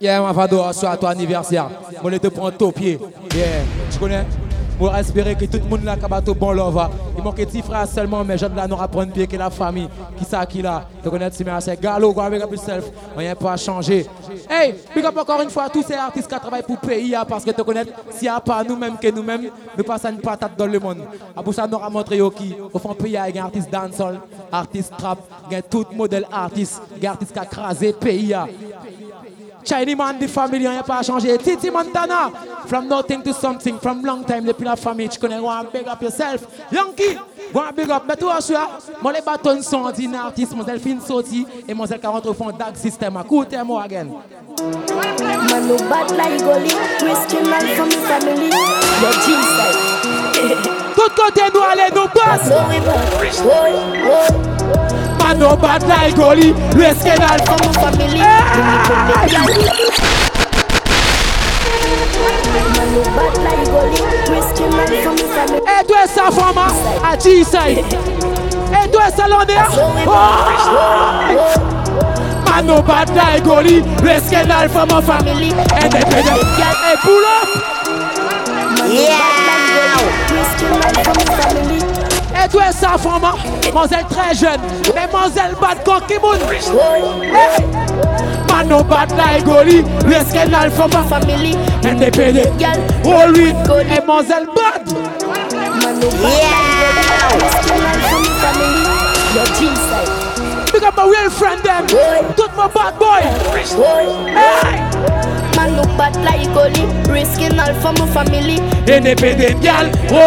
Yeah, ma fado, soit ton anniversaire. Moi, je te prends ton pied. Yeah, tu connais? Pour espérer que tout le monde là, a bon love, il mon petit frère seulement, mais je dois nous apprendre bien que la famille, qui ça qui là, te connaître si c'est Galo, go avec up yourself, rien pas changer. Hey, big encore une fois tous ces artistes qui travaillent pour le hein, parce que te connaître, s'il n'y a pas nous-mêmes que nous-mêmes, nous passons une patate dans le monde. À pour ça, nous avons montré qui, au fond pays, il y un artiste dancehall, artiste trap, il y a tout modèle artiste, il artiste qui a crasé pays. Chinese man, the family, on n'a pas changé. Titi Montana, from nothing to something, from long time, depuis la famille, tu connais, go and big up yourself. Yankee, go and big up. Mais toi, je moi, les bâtons sont d'un artiste, mon fin sorti, et mon qui rentre au fond dag system. Écoutez-moi, again. Man no bad like Gully, risking life from his family. Your jeans side. Tout côté nous allez nous passe. Man no bad like Gully, risking life from his family. Man no bad like Gully, risking life from his family. Et toi, ça, femme, à G-side. Et toi. Oh! Man no bad like Gully, risking life from my family. Independent. Et pull up. Risking life from his family. Et toi, ça, femme, mademoiselle très jeune, mais mademoiselle bad cocky moon. Hey. Man no bad like Gully, risking life from my family. Independent. All with et mademoiselle bad. Man no bad like Gully, risking life from his family. Your jeans side. Big up my real friend them. Tout my bad boy. Hey. Bad like Gully, risking all for my family. Independent gal,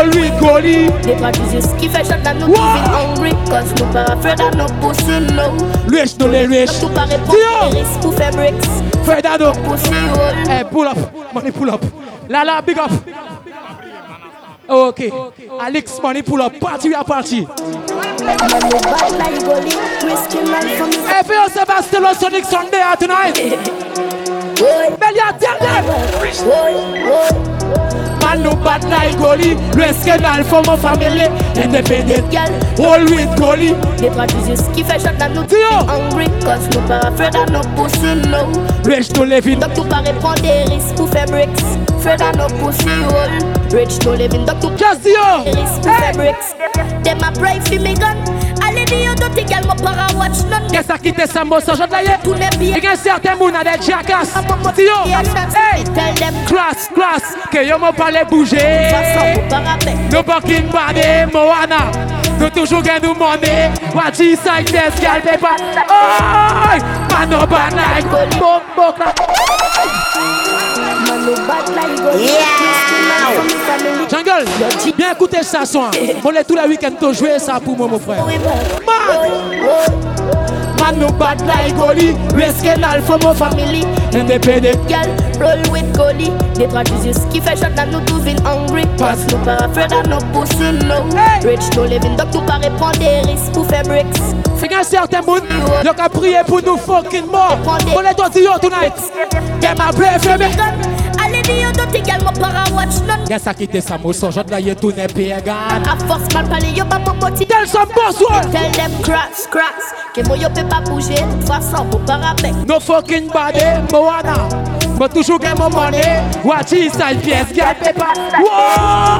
with Gully. They practice this ski fashion and not even hungry. Cause no pas afraid of no pussy, no. Rich no les rich. Tout répondre, les risques pour faire. Fred Ado. Hey, pull up. Money pull up. Lala, big up. Okay. Alex, money pull up. Party, we are party. Hey, still on Sonic Sunday uh, tonight. Bel yon ternem Man nou bat la e goli Lweske nan fom an famele Ende pedet All with goli Le pratizis ki fe chot nan nou Tiyo Angry Kos nou para fred an nou pousi low Rech nou levin Dok nou pa repon de ris pou fe breks Fred an nou pousi roll Rech nou levin Dok nou pa repon de ris pou fe breks Dem a pray fi mi gan Allez dire d'autres gars, mon para watch none. Qu'est-ce qui te semble ça, je te Tout n'est bien. Il y a certains moun a des jackass. Tio, hey, class, class, que yo me parle bouger. Nous pas kin bade, Moana. Nous toujours gain nous money. What you say, this girl, paper. Oh, man, no bad like Boom, boom, Man no bad like Gully, Jungle, bien écoutez ça son. On est tous les week-ends to jouer ça pour moi mon frère. Man no bad like risking all for my family? Independent Girl, roll with Gully. They practice this ski fashion and no do feel hungry. Cause no pas afraid no pussy. Rich no living, donc tout pas répondre des risques pour faire breaks. Fait qu'un certain monde, prié pour nous fucking morts. On est yo tonight. Get my for me. Allez dire d'autres gars, mon para watch none. Y'a ça qui te ça, mon son, je te l'ai tourné pégan. A force mal parler, yo pas mon moti. Tell some boss one. Tell them crash, crash. Que moi yo peut pas bouger, de toute façon, mon para avec. No fucking body, Moana. But toujours get my money. Watch inside pièce, get paper. Whoa!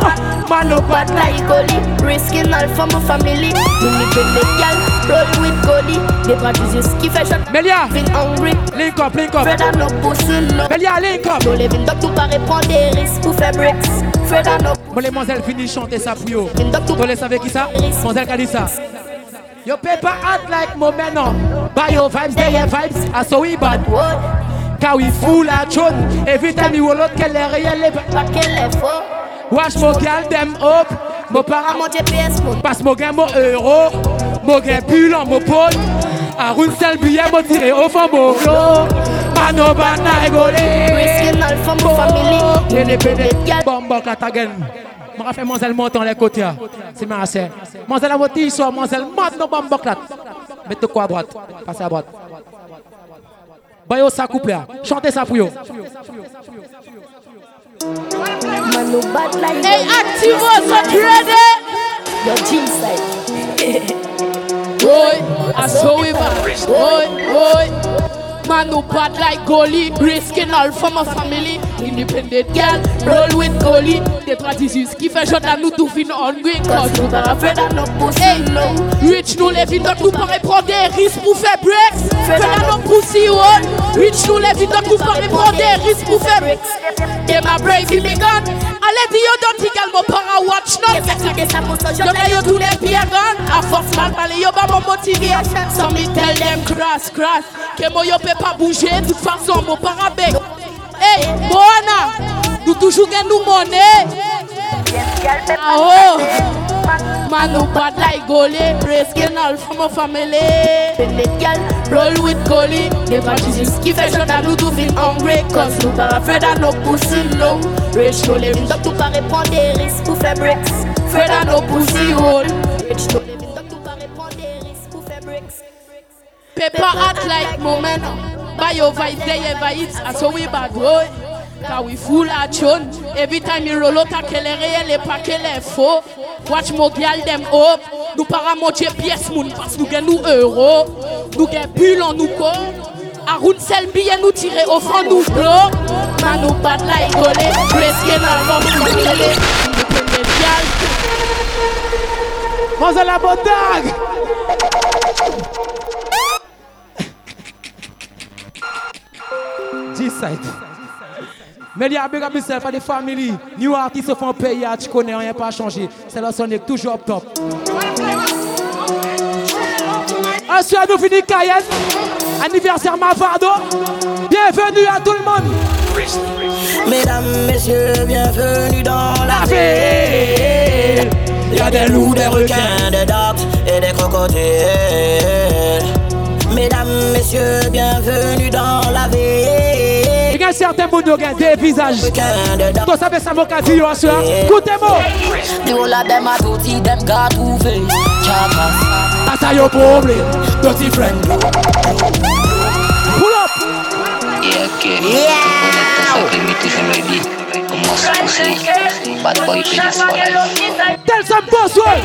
Man, no bad like Gully, risking all for my family. We live in the gal, roll with. They practice this ski fashion. Melia, hungry. Link up, link up. Fred and. Melia, link up. No living, donc tout pas répondre des risques pour faire breaks. Fred and no. Bon, les mademoiselles finissent chanter ça pour yo. Vous les savez qui ça? Mademoiselle qui a dit ça. Your paper act like momentum. Buy your vibes, they your vibes. I saw we bad. Car we full of chun. Every time you roll out, qu'elle est réelle. Pas qu'elle est faux. Watch mo gal them up. Mo para mon GPS. Passe mo gain mo euro. Mo gain pull en mo pot. A roule seul billet mo tiré au fond mo flow. Mano bana rigolé. Risking all for my family. Et les pédés. Bombo klatagen. Je fait Monselle monter les côtés. C'est ma sœur. Monselle a voté soit Monselle mat no bombo clat. Mettez quoi à droite. Passez à droite. Bayo ça couple là. Chantez ça pour yo. Man no bad like Hey, Activo, so ready? Your jeans side. Boy, I saw we back. Boy, boy. Man who bad like goalie, risking all for my family. Independent girl, roll with goalie. Des trois 18 qui fait à nous tout fin hungry. Cause nous t'as fait dans nos pussy. Hey, rich nous les vies nous paraît prendre des risques pour faire breaks. Fait dans nos pussy one. Rich nous les vies nous paraît prendre des risques pour faire breaks. Et ma brave me gun. Allez dis yo don't think I'll para watch not. Yo mets yo tous les pieds gun. À force mal parler yo pas mon motivé. So me tell them cross cross. Que moi yo peut pas bouger. De toute façon mon parabé. Hey, Moana, nous toujours gagnons monnaie. Ah oh, man who bad like goalie, all for my family. Roll with goalie, never Jesus. Chaud à nous tout feel hungry, cause nous pas afraid à nos pussy low. Rich donc pas répondre des risques pour faire bricks. Afraid à nos pussy Paper act like moment. Buy your vibe, they ever it. I saw we bad boy. Car we full action. Every time you roll out, qu'elle est réelle et pas qu'elle est faux. Watch mo gyal them up. Nous para pièce moun parce que nous gagnons euro. Nous gagnons bulle en nous co. Aroun sel nous tirer au fond nous bloc. Man nous bad like golé. Presque dans l'homme bodag. G-Side. Mais il y a big up yourself à des familles. New artistes se font payer, tu connais, rien pas changé. C'est la sonic toujours up top. Ensuite, nous finissons Cayenne. Anniversaire Mavado. Bienvenue à tout le monde. Mesdames, messieurs, bienvenue dans la ville. Il y a des loups, des requins, des dates et des crocodiles. Mesdames, messieurs, bienvenue dans la ville. Il y a certains bouts de des visages. Toi, savez ça, mon cas, tu vois, soir. Écoutez-moi. The whole of them are dirty, them got two face. Chakas. That's how your problem. Dirty friend. Pull up. Yeah, okay. Yeah. ready. Bad boy business for life. Tell some boss word.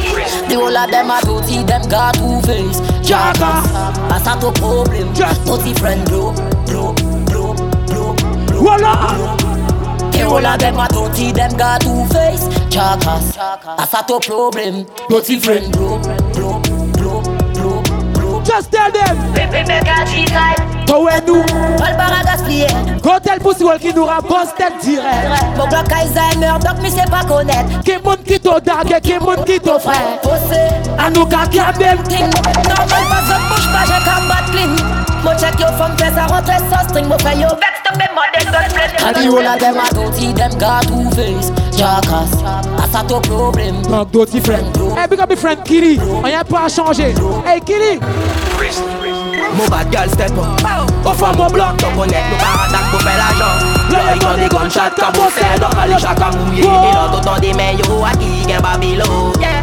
The whole of them are dirty, them got two face. Chakas. Pass out to problem. Dirty friend, bro, bro, bro, bro, bro. Voila. The whole of them are dirty, them got two face. Chakas. Out to problem. Dirty friend. Just tell them. Pepe mega G-type. Toi et nous. Paul bar gaspiller. Quand tel pussy wall qui nous rabosse tête direct. Mon Glock Alzheimer, donc me sait pas connaître. Qui monde qui t'o dague, qui monde qui t'o frère. Possé. À nous qu'à a ting. Normal pas ça bouge pas, j'ai qu'à battre. Mo check your femme fait ça rentrer sans string, mo fait yo vex to. And the whole of them dirty, them got two face. Jackass, that's a to problem. Donc dirty friend. Hey, big up my friend Kili. On y a pas à changer. Hey Kili. Mon bad girl step up Au fond mon bloc Donc on est nous baradak pour faire l'argent des gunshots mouiller Et l'autre autant des mains yo qui gagne Babylon Yeah,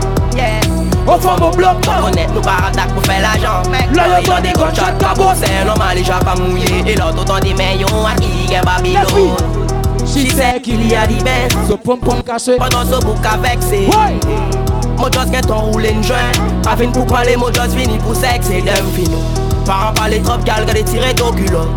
yeah au fond mon bloc, donc on est nous baradak pour faire l'argent Là ils ont des gunshots cabossés Dans la licha à mouiller Et l'autre autant des mains yo à qui gagne Babylon She sait qu'il y a des bains? Ce pom pom caché. Pendant ce bouc avec c'est Moi just get on roule une joint. Pas fin pour parler, moi just vini pour sexe et dem fino Parents parler trop gal, gars tirer ton culot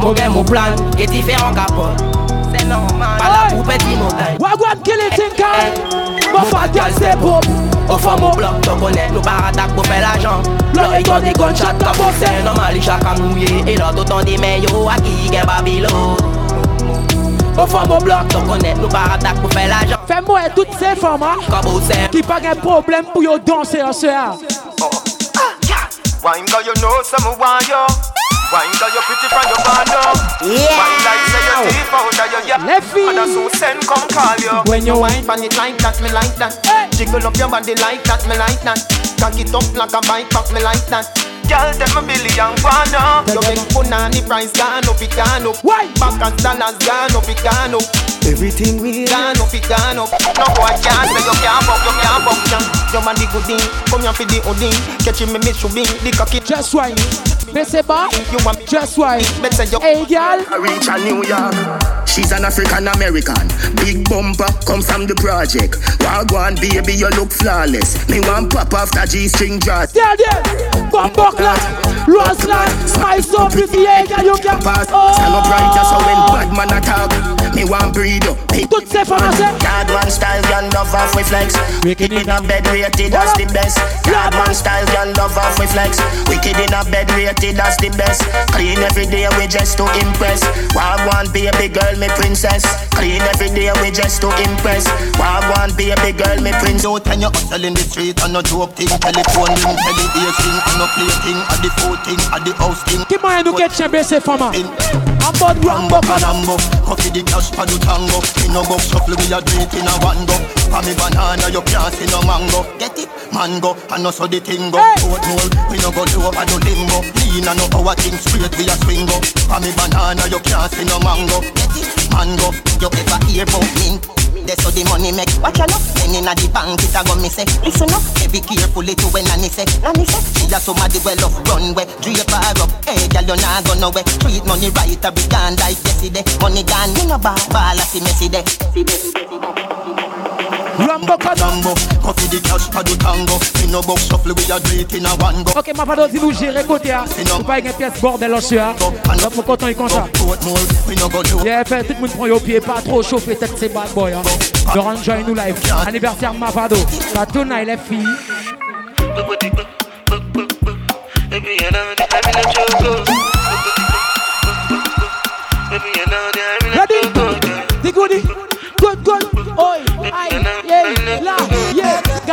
Mon gars, mon plan est différent capote C'est normal, pas la poupée petit montagne Wagwan kill it in kind Mon bad girl c'est pop Au fond mon bloc, donc on est nous baradak pour faire l'argent Là ils ont des gunshots cabossés Normal, ils chacun mouillé Et l'autre autant des mains yo à qui gagne Babylon au fond mon bloc, donc on est nous baradak pour faire l'argent Fais-moi toutes ces femmes Qui pas de problème pour yo danser en soir Wine girl, you know some want you. Wine girl, you pretty from your bando. Yeah. Wine like say you deep out of your yeah. Left feet. And so send come call you. When you wine, pan it like that, me like that. Hey. Jiggle up your body like that, me like that. Cock it up like a bike pack, me like that. Girl, them a billion one up. You make punani price gone up, it gone up. Why? Back and dollars gone up, it gone up. Everything we gone up, it gone up. No boy can't say you can't fuck, you can't fuck. Your man the good thing, come here for the hoodie. Catch him, me miss you bing, the cocky. Just wine, me say ba. You want Just wine. Better you. Hey girl. I reach a New York. She's an African American. Big bumper come from the project. Wagwan baby, you look flawless. Me want pop after G-string dress. Yeah, yeah. Bumbo clock, rose line, smile so pretty, yeah, girl, you can pass. Oh. Stand up brighter so when bad man attack, me want breed up. Tout c'est français. Yard one style, girl love off with flex. Wicked in a bed rated as the best. Yard one style, girl love off with flex. Wicked in a bed rated as the best. Clean every day we just to impress. Wagwan baby girl, me princess. Clean every day we just to impress. Wagwan baby girl, me prince. Out and you hustle in the street and no joke thing. Telephone ring, television thing, and no play thing, and the food thing, and the house thing. Qui moyen nous get chamber ces En mode Rambo, Panambo, coffee the cash for the tango. In no box shuffle we a do it in a one go. For me banana you can't see no mango. Get it, mango, and no so the thing go. Oatmeal, we no go do over no limbo. Lean and no our thing straight we a swing go. For me banana you can't see no mango. Get it, mango, you ever hear about mint? That's how the money make. Watch out, then inna the bank it a go me say. Listen up, be careful it when Nanny say. Nanny say, she a somebody well off runway. Drape her up, hey girl you nah go nowhere. Treat money right, a be gone like yesterday. Money gone, you no ball, ball a see messy day. Rambo Colombo, coffee the cash for the tango. In no box shuffle we a do it in a one go. Ok, ma pas d'autre, nous gérer côté. hein. Faut pas une pièce bordel en sueur. Donc, faut content, ça. Yeah, fait tout le monde prend au pied, pas trop chauffer tête, c'est bad boy. Hein. Laurent join nous live. Anniversaire Mavado. Ça tourne, les filles.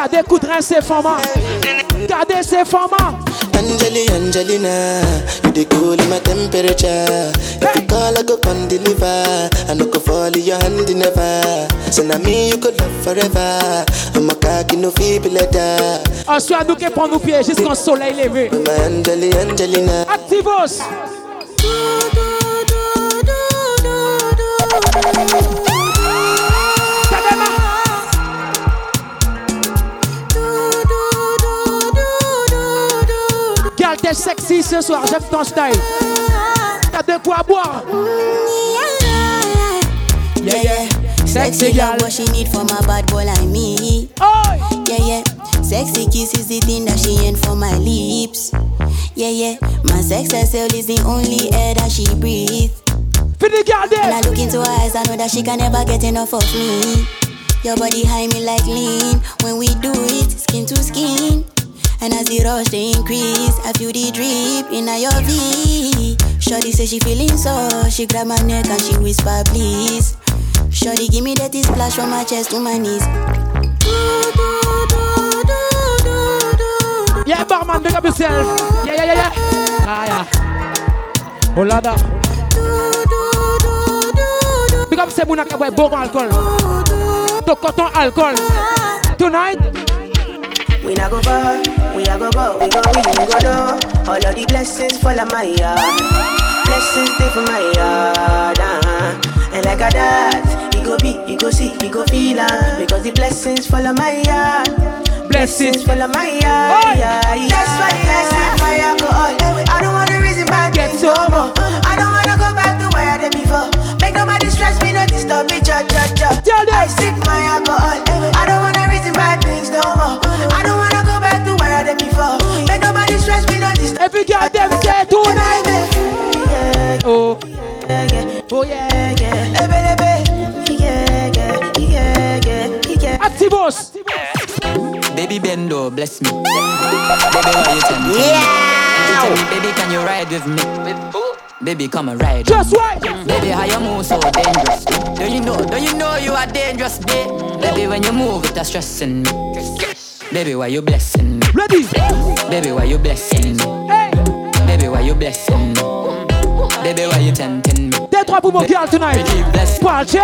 Gardez coup de rein, ces femmes. Gardez ces femmes. Angeli, Angelina, you the cool in my temperature. If you call, I go come deliver. I no go fall in your hand never. So now me you could love forever. I'm a cocky no feeble letter. Ensuite, nous qui prend nos pieds jusqu'au soleil levé. My Angeli, Angelina. Activos. Sexy ce soir, j'aime ton style. T'as de quoi boire. Yeah, yeah. Sexy girl, what she need from a bad boy like me. Yeah, yeah. Sexy kiss is the thing that she ain't for my lips. Yeah, yeah. My sex herself is the only air that she breathes. For the girl. When I look into her eyes, I know that she can never get enough of me. Your body high me like lean. When we do it, skin to skin. And as the rush they increase, I feel the drip in your V. Shorty say she feeling so, she grab my neck and she whisper please. Shorty give me that splash from my chest to my knees. Yeah, barman, big up yourself. Yeah, yeah, yeah, yeah. Ah, yeah. Oh, lada. Big up Sebuna qui boit beaucoup alcool. Donc, coton alcool. Tonight. We not go far, we a go go, we go win, we go do. All of the blessings fall on my yard. Blessings stay for my yard. Uh-huh. And like a that, you go be, you go see, you go feel uh, Because the blessings fall on my yard. Blessings fall on my yard. Yeah. That's why I sip my alcohol. I don't wanna reason back get no more. I don't wanna go back to where I did before. Make nobody stress me, not disturb me, cha cha cha. I sip my alcohol. I don't wanna go back to where I did before. Make nobody stress me, not disturb Every girl them say tonight. Oh. Oh yeah. Oh, Activos. Baby Bendo, bless me. Baby, why you tell me? Yeah. You tell me, baby, can you ride with me? Baby, come and ride. Just right. Baby, how you move so dangerous? Do you know? Do you know you are dangerous, babe? Baby, when you move, it's stressing me. Baby, why you blessing me? Ready? Baby, why you blessing me? Hey. Baby, why you blessing me? Baby, why you tempting me? T'es trois pour mon girl tonight. Parche.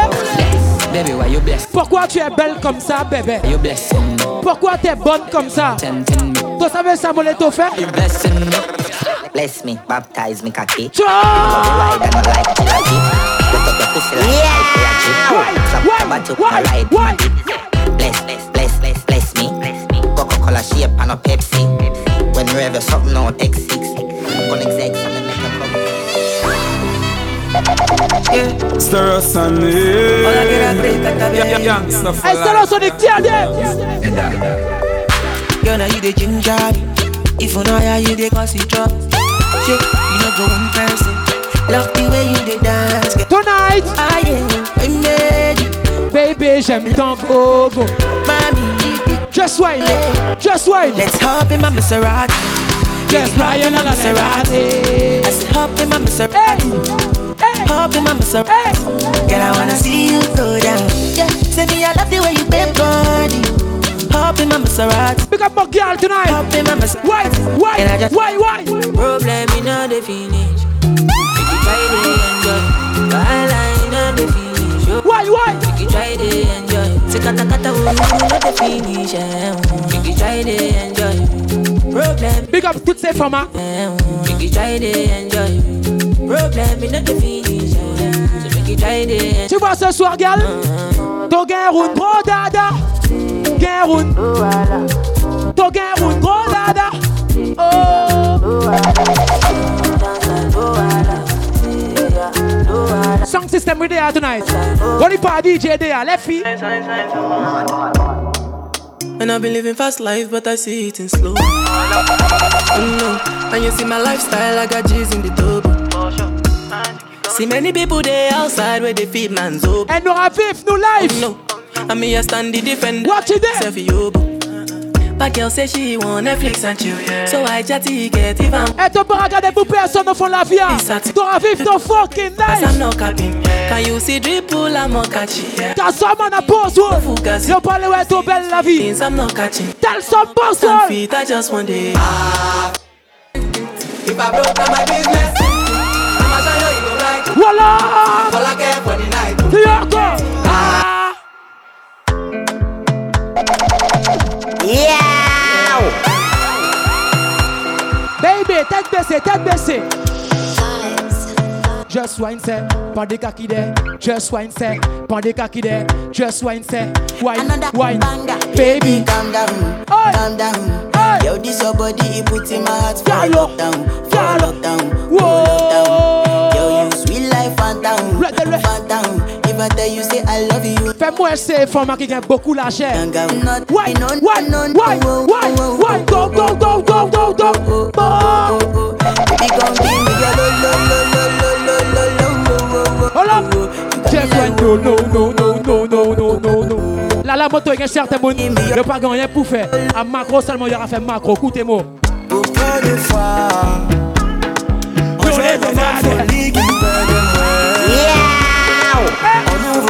Baby, why you bless? Pourquoi tu es belle comme ça, bébé? You blessing me? Pourquoi t'es bonne comme ça? Tempting me? Tu savais ça, mon l'étau fait? You blessing me? Bless me, baptize me, cocky. Ciao. Ride and I like to like it. Put up your pussy like yeah. Clap your body, I ride my dick. Bless. Bless me. Coca-Cola shape and a Pepsi. When you ever something on X6, I'm gonna exec something make a come. Yeah, Stereosonic. Youngster for Hey, Stereosonic, them. Girl, now you the ginger. If you know how you the cause it drop. Shit, you know go one person. Love the way you the dance. Girl. Tonight, I am I'm ready. baby, j'aime ton gogo. Mommy, Just wait, just wait. let's hop in my Maserati. Just flying on a Maserati. I said hop in my Maserati. Hey. Hey. Hop in my Maserati. Girl, I wanna see you go down. Yeah, say me I love the way you bend body. Hop in my Maserati. Pick up my girl tonight. Hop in my Maserati. Why, why, And I just why, why? Problem in all the finish. Make you try to enjoy. Wahala in all the finish. Why, why? Make you try to enjoy. Say kata kata oh, not the finish. oh. Make you try to enjoy. Problem. Big up toutes ces femmes. oh. Make try to enjoy. Problem the finish. So make you try to enjoy. Tu vois ce soir, gal? Ton gain round, gros dada. Ton round, gros dada. Oh. Sound system we there tonight. What if our DJ there? Left feet. And I've been living fast life, but I see it in slow. Oh no, and you see my lifestyle, I got G's in the double. See many people there outside where they feed man's up. And no vif, no life. Mm, no, and me a stand the defender. Watch it there. Selfie yobo. But girl say she want Netflix and chill, yeah. So I chatty get even. Et tu peux regarder pour personne au fond de la vie. hein. T'auras vivre ton fucking Cause I'm life. not capping. Can you see dripple, I'm not catching. Yeah. T'as seulement la pause, ouais. Focus. Yo parle ouais, ton belle la vie. Things I'm not catching. Tell some boss, Some ouais. feet, I just want it. If I broke down my business, I'ma show you you go right. Voilà. All I care for the night. Yoko. Ah. Baby, tête baissée, tête baissée. Just wine say, pandé kaki there. Just wine say, pandé kaki there. Just wine say, wine, wine. Baby, calm down, Oi. calm down. Hey. Yo, this your body, it put in my heart for Yallo. lockdown, for Yallo. lockdown, Whoa. lockdown. Yo, you sweet life, phantom, Ready, ready. phantom. If I tell you, say I love you, fais-moi ces femmes qui gagnent beaucoup l'argent. Not, Why, no, why, no, no, why, no, why, no, why? Go, go, go, go, go, go. Go. Baby, come give me your lo, lo, lo, lo, lo, lo, lo, lo, lo, lo, lo. Hold up. Just wine, no, no, no, no, no, no, no, no, no. Là, la moto, il y a certains monde. Il n'y a pas rien pour faire. À macro seulement, il y aura fait macro. Écoutez-moi. Pourquoi des fois On jouait des symphonies qui perdent moi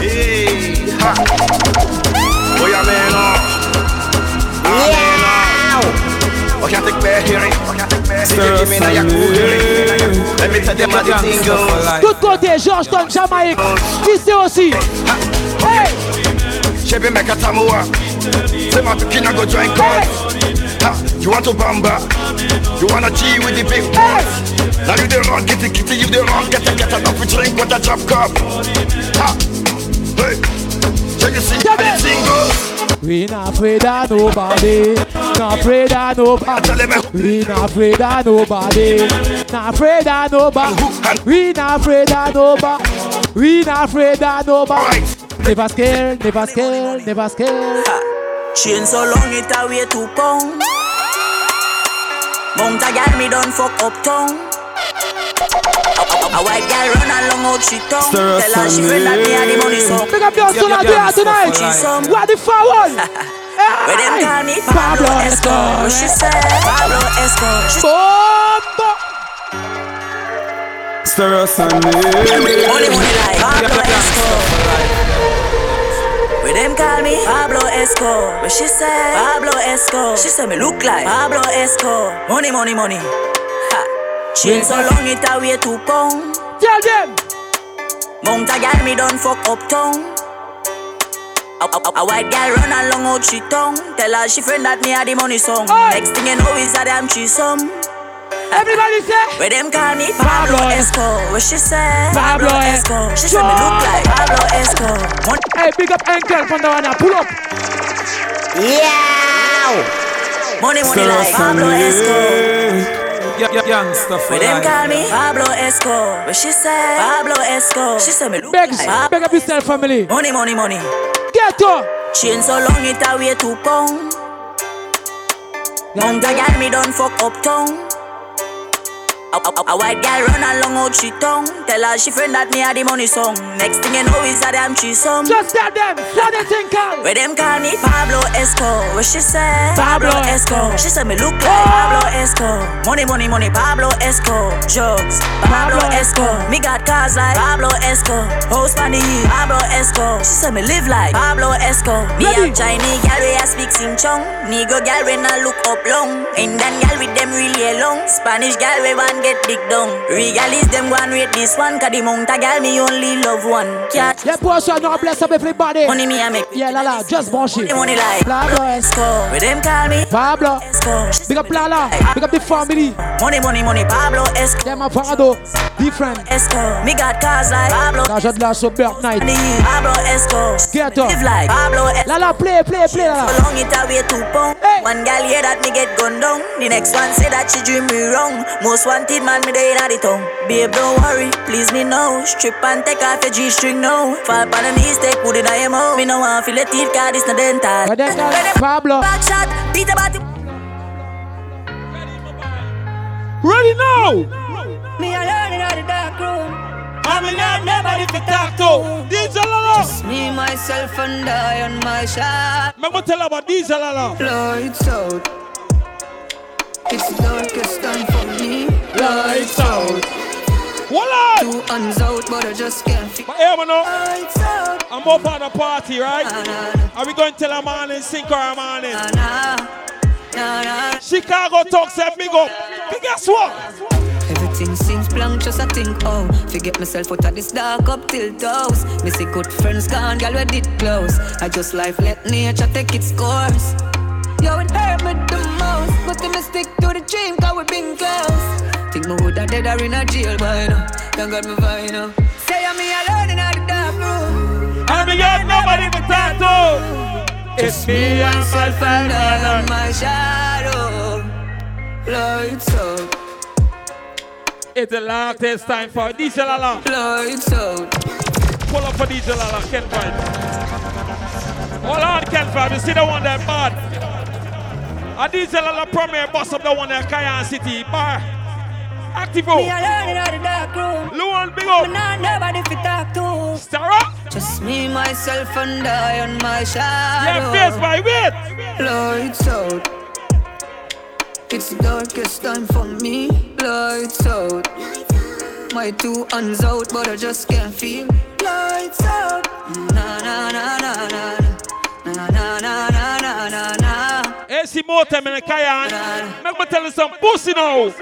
Hey, ha. Oh, yeah, man, oh. Ah, man, oh. Oh, can't take back hearing. DJ, give me now your cool hearing. Let me tell them how the thing goes. Tout côté, Georgetown, Jamaïque. Ici aussi. Hey! Chebe make a tamuwa. Say my pikin I go join God. Ha, you want to bamba? You wanna G with the big boys? Now you the wrong, get the kitty, you the wrong, get the get enough to drink with a drop cup. Ha, hey, so you see how the thing goes. We not afraid of nobody. Not afraid of nobody. We not afraid of nobody. Not afraid of nobody. We not afraid of nobody. We not afraid of nobody. Never scared, never scared, never scared. Chain so long it a way to come. Mount a gal me done fuck uptown. A white girl run along out she tongue. Tell her she friend that me had the money so. Big up your son out there tonight. What the forward? Where them call me Pablo Escobar. She say? Pablo Escobar. She Bombo. Stereosonic. Money, money like Pablo Escobar. Where them call me Pablo Escobar. What she say? Pablo Escobar. She say me look like Pablo Escobar. Money, money, money. Ha. Chain so long it a way to come. Tell them. Mount a gal me done fuck uptown. A, a, a white girl run along out she tongue. Tell her she friend that me had the money song. Next thing you know is a damn threesome. Everybody say Where them call me Pablo, Pablo Esco What she say? Pablo Esco She say me look like Pablo Esco One Hey, big up Enkel from the one Pull up. Yeah Money, money like Pablo Esco Youngster for Where them call me Pablo Esco What she say? Pablo Esco She say me look Beg, like beg up yourself, family. Money, money, money Get up. Chain so long it a way two pound Mount a gal me done fuck up tongue a, a, a white girl run along out she tongue. Tell her she friend that me had the money song. Next thing you know is a damn threesome Just tell them, what they think call. Where them call me Pablo Esco What she say? Pablo Esco. She say me look like oh! Pablo Esco Money, money, money Pablo Esco Drugs Pablo Esco Me got cars like Pablo Esco House on the hill Pablo Esco She say me live like Pablo Esco Me a Chinese gal we a speak sing chong. Negro gal we I look up long. Indian gal with them really long. Spanish gal we want get big down Regalis them and rate this one Cause the mount a gal me only love one Yeah, portion, no bless up everybody. Money me a make Yeah, la la, just bunch it. Money like Pablo Esco. Where them call me Pablo. Esco Big up Lala. Big up the family. Money, money, money, Pablo Esco. Them a father. Different. Esco. Me got cars like Pablo. Just last so birth night. Pablo Esco. Get up. Live like Pablo Esco. Lala, play, play, play, So Lala. long it away two pound. One gal hear that me get gunned down. The next one say that she dream me wrong. Most wanted man me dey inna the tongue. Babe don't worry, please me now. Strip and take off your G string now. Fall on the knees, take put it on your mouth. Me no want feel the teeth 'cause this no dental. Where Pablo. Back shot, beat about it. Ready now. Me alone in the dark room. I'm not nobody to talk to. DJ Lala. Just me, myself, and I on my shot. I'm gonna tell about DJ Lala. Lights out. It's the darkest time for me. Lights out. Hold Two hands out, but I just can't feel. No. Lights out. I'm up on a party, right? Are we going to tell a man in sink or a man in? Chicago talk set big up. But guess what? Everything seems blank, just I think, oh Forget myself out of this dark up till toes Me see good friends gone, girl, we did close I just life, let nature take its course Yo, it hurt me the most But then I stick to the dream, cause we been close Think me woulda dead or in a jail by now Thank God me fine now Say I'm me alone in the dark room And me got nobody to talk to. It's me, and myself, and on I. my shadow Lights up It's the last time for DJ Lala. Lights out Pull up for DJ Lala, Ken Vybz. Hold on, Ken Vybz. You see the one that bad. A DJ Lala premier boss up the one that Kayan City bar. Active. Me alone in the dark room Luan, big up. Not nobody fi talk to Star up. Just me, myself, and I on my shadow. Yeah, face by wait. Lights out. It's the darkest time for me. Lights out. My two hands out, but I just can't feel. Lights out. Na na na. Na na na na na na na. AC Motor, man, Kayan. Make me tell you some pussy now.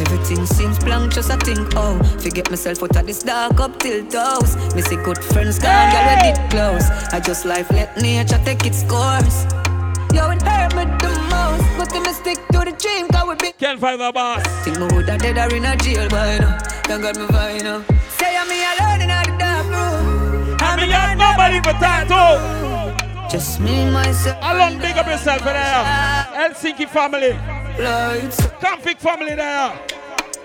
Everything seems blank, just I think, oh Forget myself out of this dark up till toes Me see good friends gone, girl, we did close I just life, let nature take its course Yo, it hurt me the most But then I stick to the dream, cause we can't find the boss. Think me woulda dead or in a jail by now Thank God me fine now Say I'm me alone in the dark room And me got nobody to. Just me, myself Alone, big up yourself there. Helsinki family. Lights Config family there.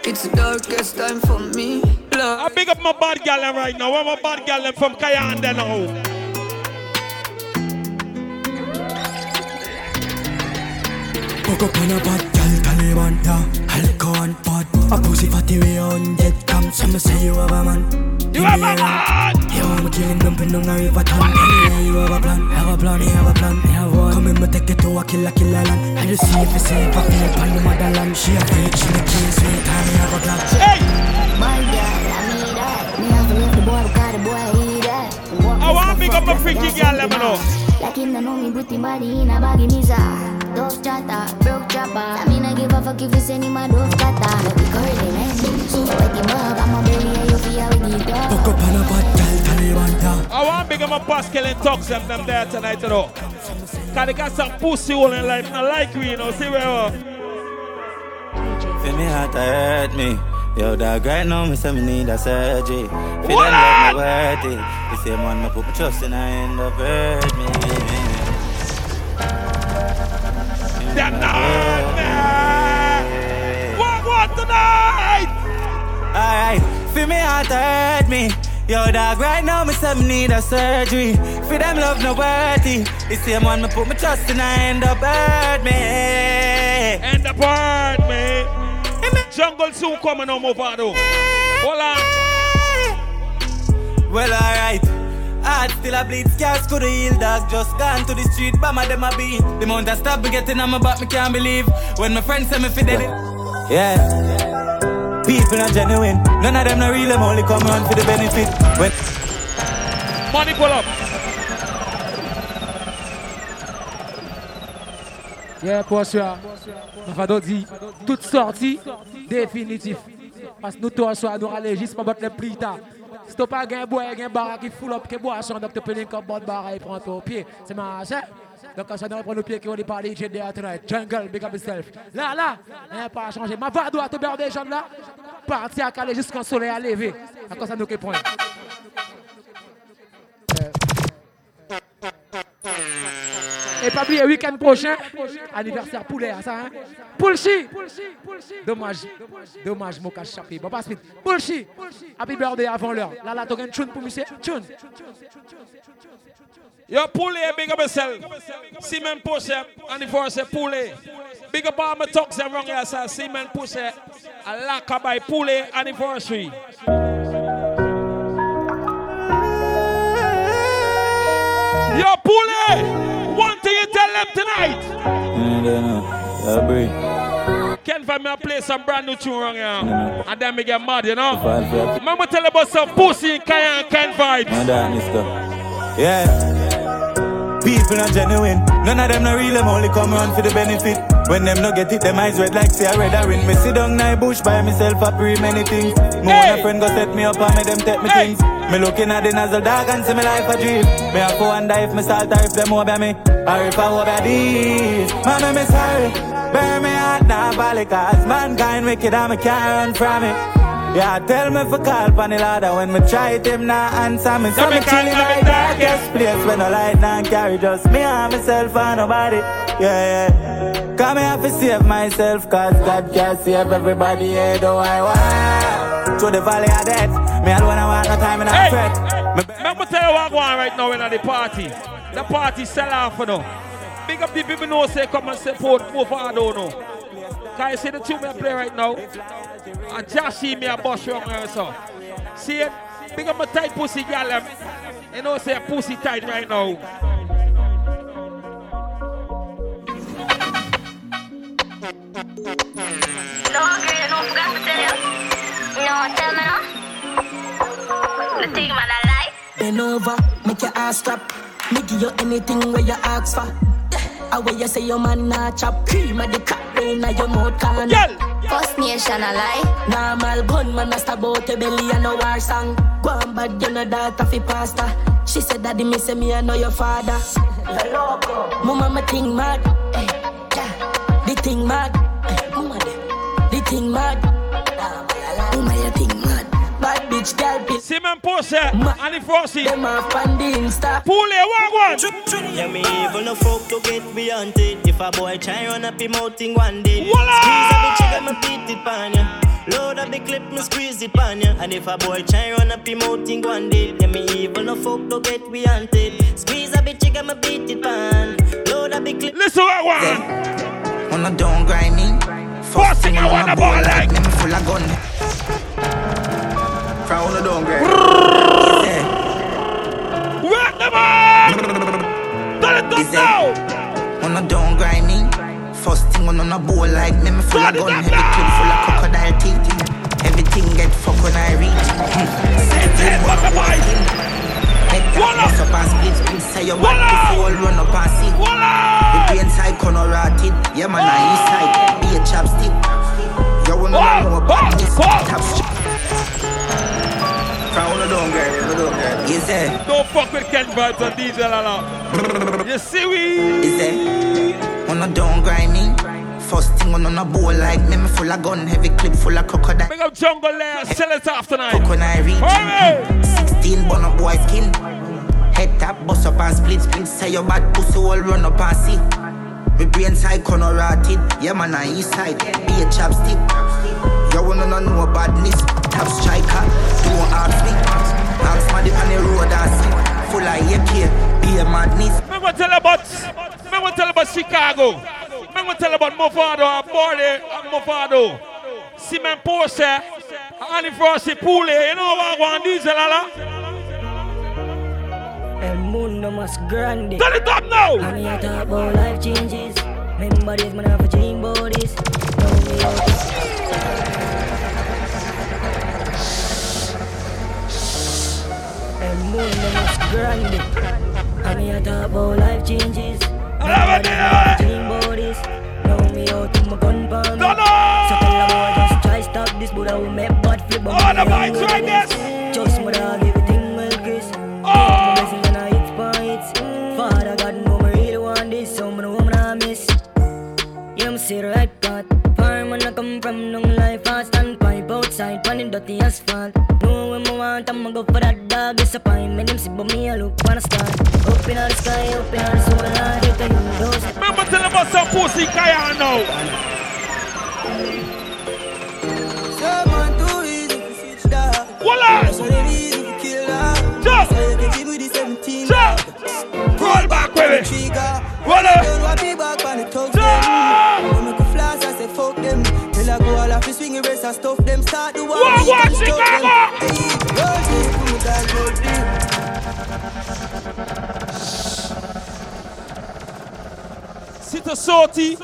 It's the darkest time for me I big up my bad gal right now. Where my bad gal them from Kayan then now. Fuck up on a bad gal, Taliban, yeah Alcohol and pot. A pussy fatty way on jet cam Some say you have a man. You have a man! You want me killing them, but no now you have a ton Yeah, you have a plan, have a plan, you have a plan, you have one. Come in, me take it to a killer, killer land. I just see if you say if I feel pan the motherland? She a freak, she make case, sweet time, you have a plan Hey! My girl, I need that. Me have to left the boy because the boy need that. I want big up my freaky girl, let me know. Like him, no know me, put him body in a baggy misa. Tough chatter, broke chopper. I mean I give a fuck if you send him a dove cutter. No be curly man, so wet him up. I'm a belly and you feel with the dog. Fuck up on a bad girl, Taliban down. I want big up Pascal and Tux them, them there tonight, you know. Cause they got some pussy all in life, not like we, you know. See where we are. Feel me heart hurt me. Yo, dog, right now, me say me need a surgery. Feel that love me worth it. The same one me put my trust in, I end up hurt me. What, what tonight? Alright, feel me heart hurt me. Yo, dog, right now, me say me need a surgery. For them love no worthy. The same one me put my trust in, I end up hurt me. End up hurt me. Jungle soon coming on though. Hold on. Well, alright. Heart still a bleed, scars could heal, dog. Just gone to the street, bama them a beat. The amount stuff me getting on my back, me can't believe. When my friends say me fi dead it. Yeah. People not genuine. None of them not real, them only come around for the benefit. When Money pull up. Yeah, pour sûr. On va dire, toute sortie définitive. Parce que nous tous soir nous allons juste pour battre le plus tard. Si tu pas un bois, un bar qui full up, qui boisson, donc tu peux bonne barre et prendre au pied. C'est ma chère. Donc, ça nous prend le pied qui on est parlé, j'ai des tonight. Jungle, big up yourself. Là, là, rien pas changé. Ma voix doit te beurre des jambes là. Parti à caler jusqu'au soleil à lever. À quoi ça nous point. Et pas oublier, week-end prochain, anniversaire poulet, ça, hein? Poulchi! Dommage, dommage, mon cache chappé. Bon, passe vite. Poulchi! Happy avant l'heure. Là, là, tu as une tune pour monsieur? Tune! Yo, poulet, big up yourself. Cement pusher, anniversary poulet. Big up all my talks and wrong here, sir. Cement pusher, a lack by poulet anniversary. Yo, poulet! One thing you tell them tonight. Yeah, breathe. Ken for me I play some brand new tune wrong here. And then me get mad, you know? Mama tell about some pussy in Kaya and Ken Vybz. Mister. Yeah. People not genuine. None of them not real, them only come around for the benefit. When them no get it, them eyes red like say I read a ring. Me sit down in bush by myself, I pray many things. Me hey. a friend go set me up and me them take me hey. things. Me looking at the nozzle dog and see me life a dream. Me have to wonder if me salt or if them over me. Or if I over these. Mama, me sorry. Bear me heart now, valley cause mankind wicked and me can't run from it. Yeah, tell me for call pan the ladder when me try it, him not answer me. So me chilling in the darkest place when the light not carry just me and myself and nobody. Yeah, yeah. Come here to save myself, cause God can save everybody, yeah, do I want. To the valley of death, me alone I want no time in a hey, fret. Hey, me, me tell you what going on right now in the party. The party sell off for now. Big up the people know say come and support move on, don't know. Can you see the two men play right now? And just see me a boss wrong here, so. See it? Big up my tight pussy gal. Um. You know say pussy tight right now. No, girl, you don't forget to tell you. No, tell me no. The thing man I like. Bend over, make your ass drop. Me give you anything where you ask for. I where you say your man not chop cream at the crap in your mouth can. First nation a lie. Normal gunman a stab out your belly and no war song. Go on bad, you know that fi pasta. She said daddy me say me I know your father. Mama me think mad. Hey, yeah. The thing mad. Eh, hey, mama the thing mad. Mama you think mad. Bad bitch girl pill. Simon Porsche and the Frosty. Them off on the Insta. Pull it, one one. Yeah, me even no folk to get beyond it. If a boy try run up him out in one day. Voila! Squeeze a bitch, I got me beat it pan ya. Load up the clip, me squeeze it pan ya. And if a boy try run up him out in one day. Yeah, me even no folk to get beyond it. Squeeze a bitch, I got me beat it pan. Load up the clip. Listen, what one. Yeah. On a don't grind me. First I wanna ball like. Me full of gun. From on a don't grind. Yeah. Rock them on! Tell it now! On a don't grind me. First thing on a bowl like me, me full of gun. Heavy clip full of crocodile teeth. Everything get fuck when I reach. Settle fuck a. Head tap, bust up and split, split. Say your bad before run up and see. The brain side corner rotted. Yeah, man, I east side. Be a chopstick. You wanna know about this? Top From all down, girl. All down, girl. Is there? Don't fuck with Ken Vybz and DJ Lala. You see we? There? On a down grinding. First thing on a bowl like me, me full of gun, heavy clip full of crocodile. Big up jungle layer, sell it off tonight. I reach 16 bun up boy skin. Head tap, bust up and split, split. Say your bad pussy all run up and see. Me brain side corner rotted. Yeah man, I east side. Be a chopstick. You wanna know badness? Top striker. Don't ask me. Ask my on the road and see. Full of AK. Be a madness. Me want tell about. Me want tell about Chicago. Me want tell about Mavado, Bordy, and Mavado. Cement Porsche, Annie Frosty Poole. You know what I want diesel, Lala? El mundo más grande. Turn it up now. And me a talk about life changes. Remember this, man, I have a dream about this. Know El mundo más grande. And me a talk about life changes. Remember this, man, I have a dream about this. Know me out to my gun palm. So tell a boy just try stop this, but I will make bad flip. Oh, the mics right there. Just my dog, everything will grace. Oh. Blessing and I hits for hits. Father God, know me really want this, so me know me not miss. Yeah, me see the right path. Far man I come from, long life fast and pipe outside, pan in dirty asphalt. Know when me want, I'ma go for that dog. Disappointment, them see but me I look wanna start. Up in the sky, up in the soul, I get to you those. Remember tell about some pussy kaya now. Voila! Jump! Jump! Roll back with it. Voila! What, what, Chicago? Sit a sorty.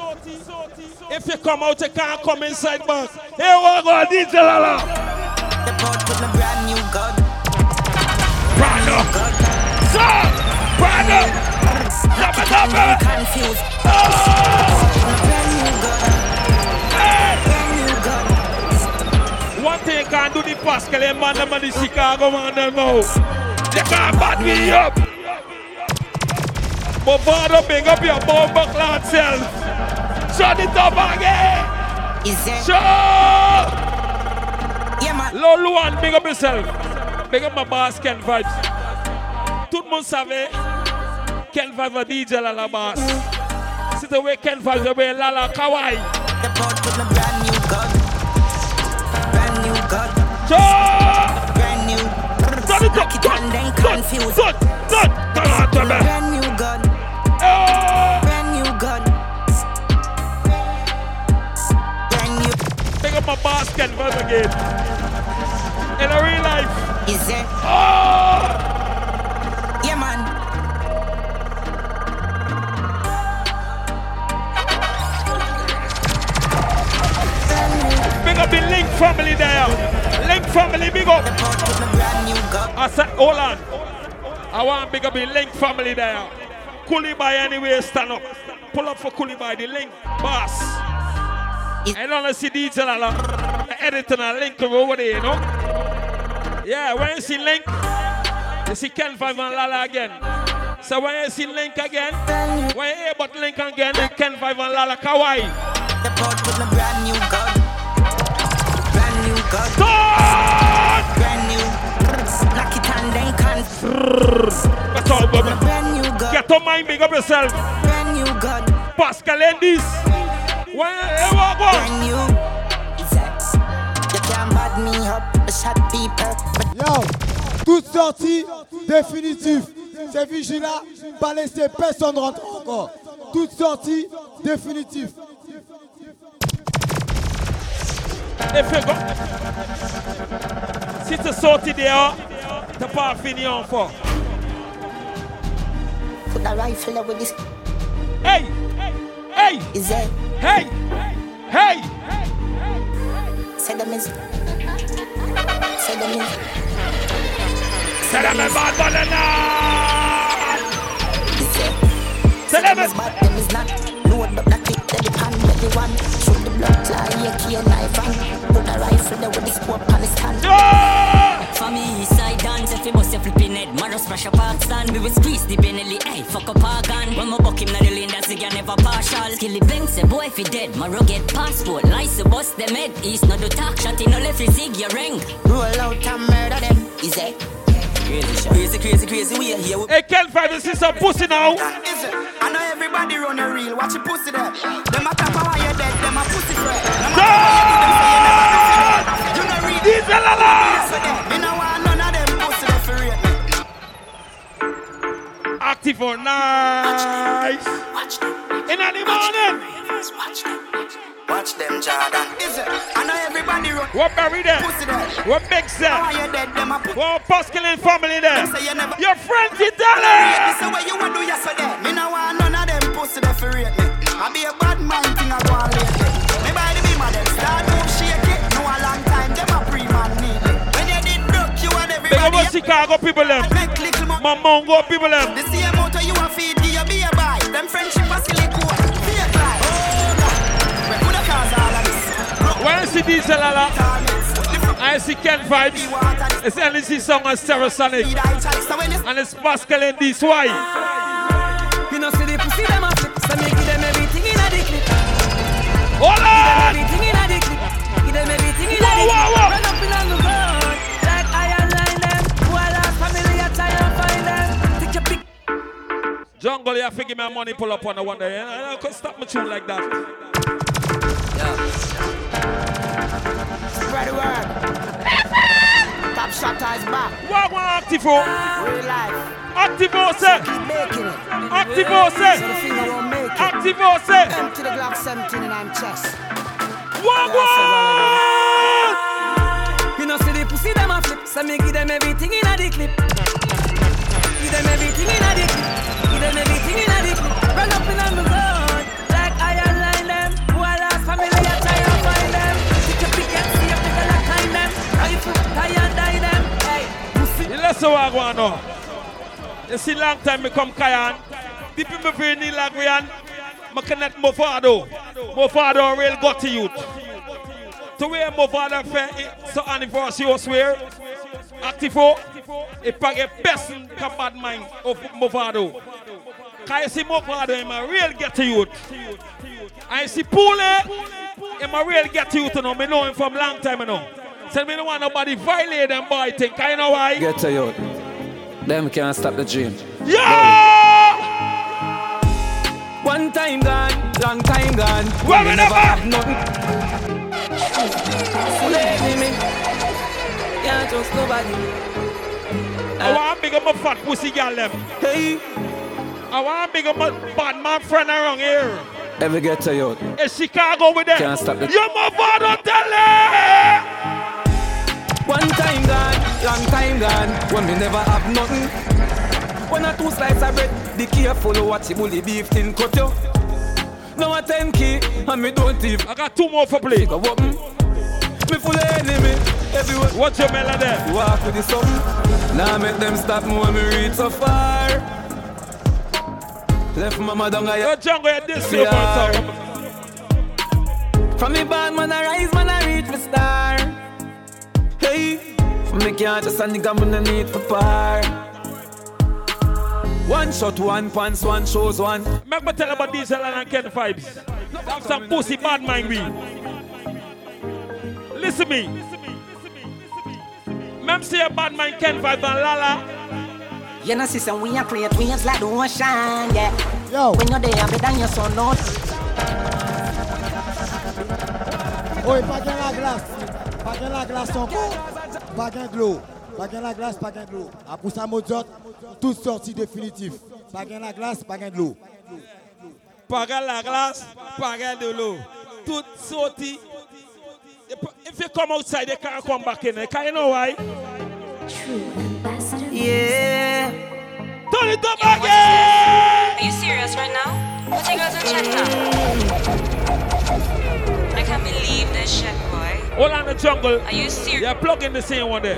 If you come out, you can't come inside back. Here we go, DJ Lala. brand new gun. Brand new. Sir! Brand new. Drop it, drop it. Confused. Ah. You can't do the Pascal and man them and the Chicago man them now. They can't bad me up. But Vado big up your bomber cloud self. Shut it up again. Is it? Shut Yeah, man. Lolo one, big up yourself. Big up my boss Ken Vybz. Tout le monde savait Ken Vybz va DJ la la basse. C'est the way Ken Vybz the way la la kawaii. Brand new gun. Brand Brand new. Turn it up. Knock it and then confused. Shut. Shut. Come on, tell me. Brand new gun. Brand new gun. Brand new. Big up my Ken Vybz again. In a real life. Is it? Oh! Yeah, man. Big up the Link family there. Link family, big up. I said, hold on. I want big up the Link family there. Coolie by anyway, stand up. Pull up for Coolie by the Link boss. I don't see DJ Lala. Editing a link over there, you know? Yeah, when you see Link, you see Ken Vybz and Lala again. So when you see Link again, when you hear about Link again, Ken Vybz and Lala Kawaii. The port with my brand new gun. That's all, brother. Brand new gun. Get on mind, big up yourself. Brand new gun. Pascal Endis. When you walk Brand new. You can't bad me up. I shot people. Yo, toute sortie définitive. C'est Vigila, pas laisser personne rentrer encore. Toute sortie définitive. Si tu sorti dehors, t'as pas fini encore. Put the rifle with this. Hey! Hey! Is it? Hey! Hey! Say them is. Say them is. Say them is bad banana! Say them is bad. Them is is not. Load up that clip, the pan, the one. Shoot the blood clot, yeah, key knife and put a rifle there with the scope on the stand. For me, side dance, if you bust your flipping head, Maro smash a park stand. We will squeeze the Benelli, hey, fuck up our gun. When my buck him, na the lane, that's the guy never partial. Skilly blank, say boy, if he dead, Maro get passport. Lice, bust them head, east, no do talk, shot in, no left, you zig, your ring. Roll out and murder them, easy. Crazy, crazy, crazy, we are here. Hey, Ken Vybz, you see some pussy now? Is it? I know everybody run a reel. Watch your pussy there. Them a tap why you dead. Them a pussy friend. Them a you know read. Diesel alarm. Me no want none of them pussy there for me. Active for nice. In the morning. Watch them, Jordan. Is it? I know everybody run. What Barry there? Pussy there. What Big Sam? Why oh, you dead? Them a pussy. What Pascaline family there? Them say you never. Your friends, This Italy. is what you want to do yesterday. Me no want none of them pussy there for rate me. I be a bad man thing I go on lately. Me by the beam of them start move shake it. No a long time them a pre-man need me. When you did broke you and Big up everybody. Chicago people them. Make little more. My Mongo people them. The same Diesel Lala, I see Ken Vybz. It's NC song on Stereosonic. And it's Pascal and this why. You know, see the pussy them flip, so me give them everything in a clip. Hold Give them everything in a clip. Give them everything in a Whoa, whoa, whoa. Run up in on the road, like iron line them. Our family a try and find them. Take your pick. Jungle, you have to give me money pull up on the one day. I could stop my tune like that. Spread the word. Top shot is back. What one Activo? Real life. Activo say. Keep making it. Activo say. So the finger won't make it. Activo say. Empty the Glock 17 in I'm chest. What one? You know, see the pussy them a flip, so me give them everything in a the clip. Give them everything in a the clip. Give them everything in a the clip. Run up in on the listen what I want now. You see long time me come Kayan. The people feel need like we I connect Mavado. Mavado real got to youth. To where Mavado fair it's so anniversary was swear. Activo. It probably best in the bad mind of. Cause you see Mavado him a real get to youth. I see Pule him a real get to youth you know. Me know him from long time you know. So me don't want nobody violate them boy thing. Cause you know why? Get to you. Them can't stop the dream. Yeah! One time gone, long time gone. Well, we never have nothing. Can't trust nobody. I want big up my fat pussy girl them. Hey. I want big up my bad man friend around here. Ever get to you. In Chicago with them. Can't stop the- You're my father tell it. One time gone, long time gone, when me never have nothing. One or two slices of bread, be careful what the bully beef thing cut you. Now a 10k, and me don't even. I got two more for play. Go open. Me full of enemy, everywhere. What's your melody? Walk with the something. Now make them stop me when me reach so far. Left mama down a jungle, you this super From me bad man I rise, man I reach my star. Hey, from me can't just a nigga man I need for par. One shot, one pants, one shows, one. Make me tell about Diesel and Ken Vybz. Have some pussy bad mind we. Listen me. Mem say a bad mind Ken Vybz and Lala. You know, sister, we are create waves like the ocean, yeah. Yo. When you're there, better than your son, not. Oui, pas gain la glace. Pas gain la glace encore. Pas gain de l'eau. Pas gain la glace, pas gain de l'eau. Après ça, Mozart, toute sortie définitive. Pas gain la glace, pas gain de l'eau. Paga la glace, paga de l'eau. Tout sorti. If you come outside, they can't come back in. Can you know why? Yeah. Turn it up again! Are you serious right now? What you guys on chat now? I can't believe this shit, boy. Hold on the jungle. Are you serious? You're plugging the same one there.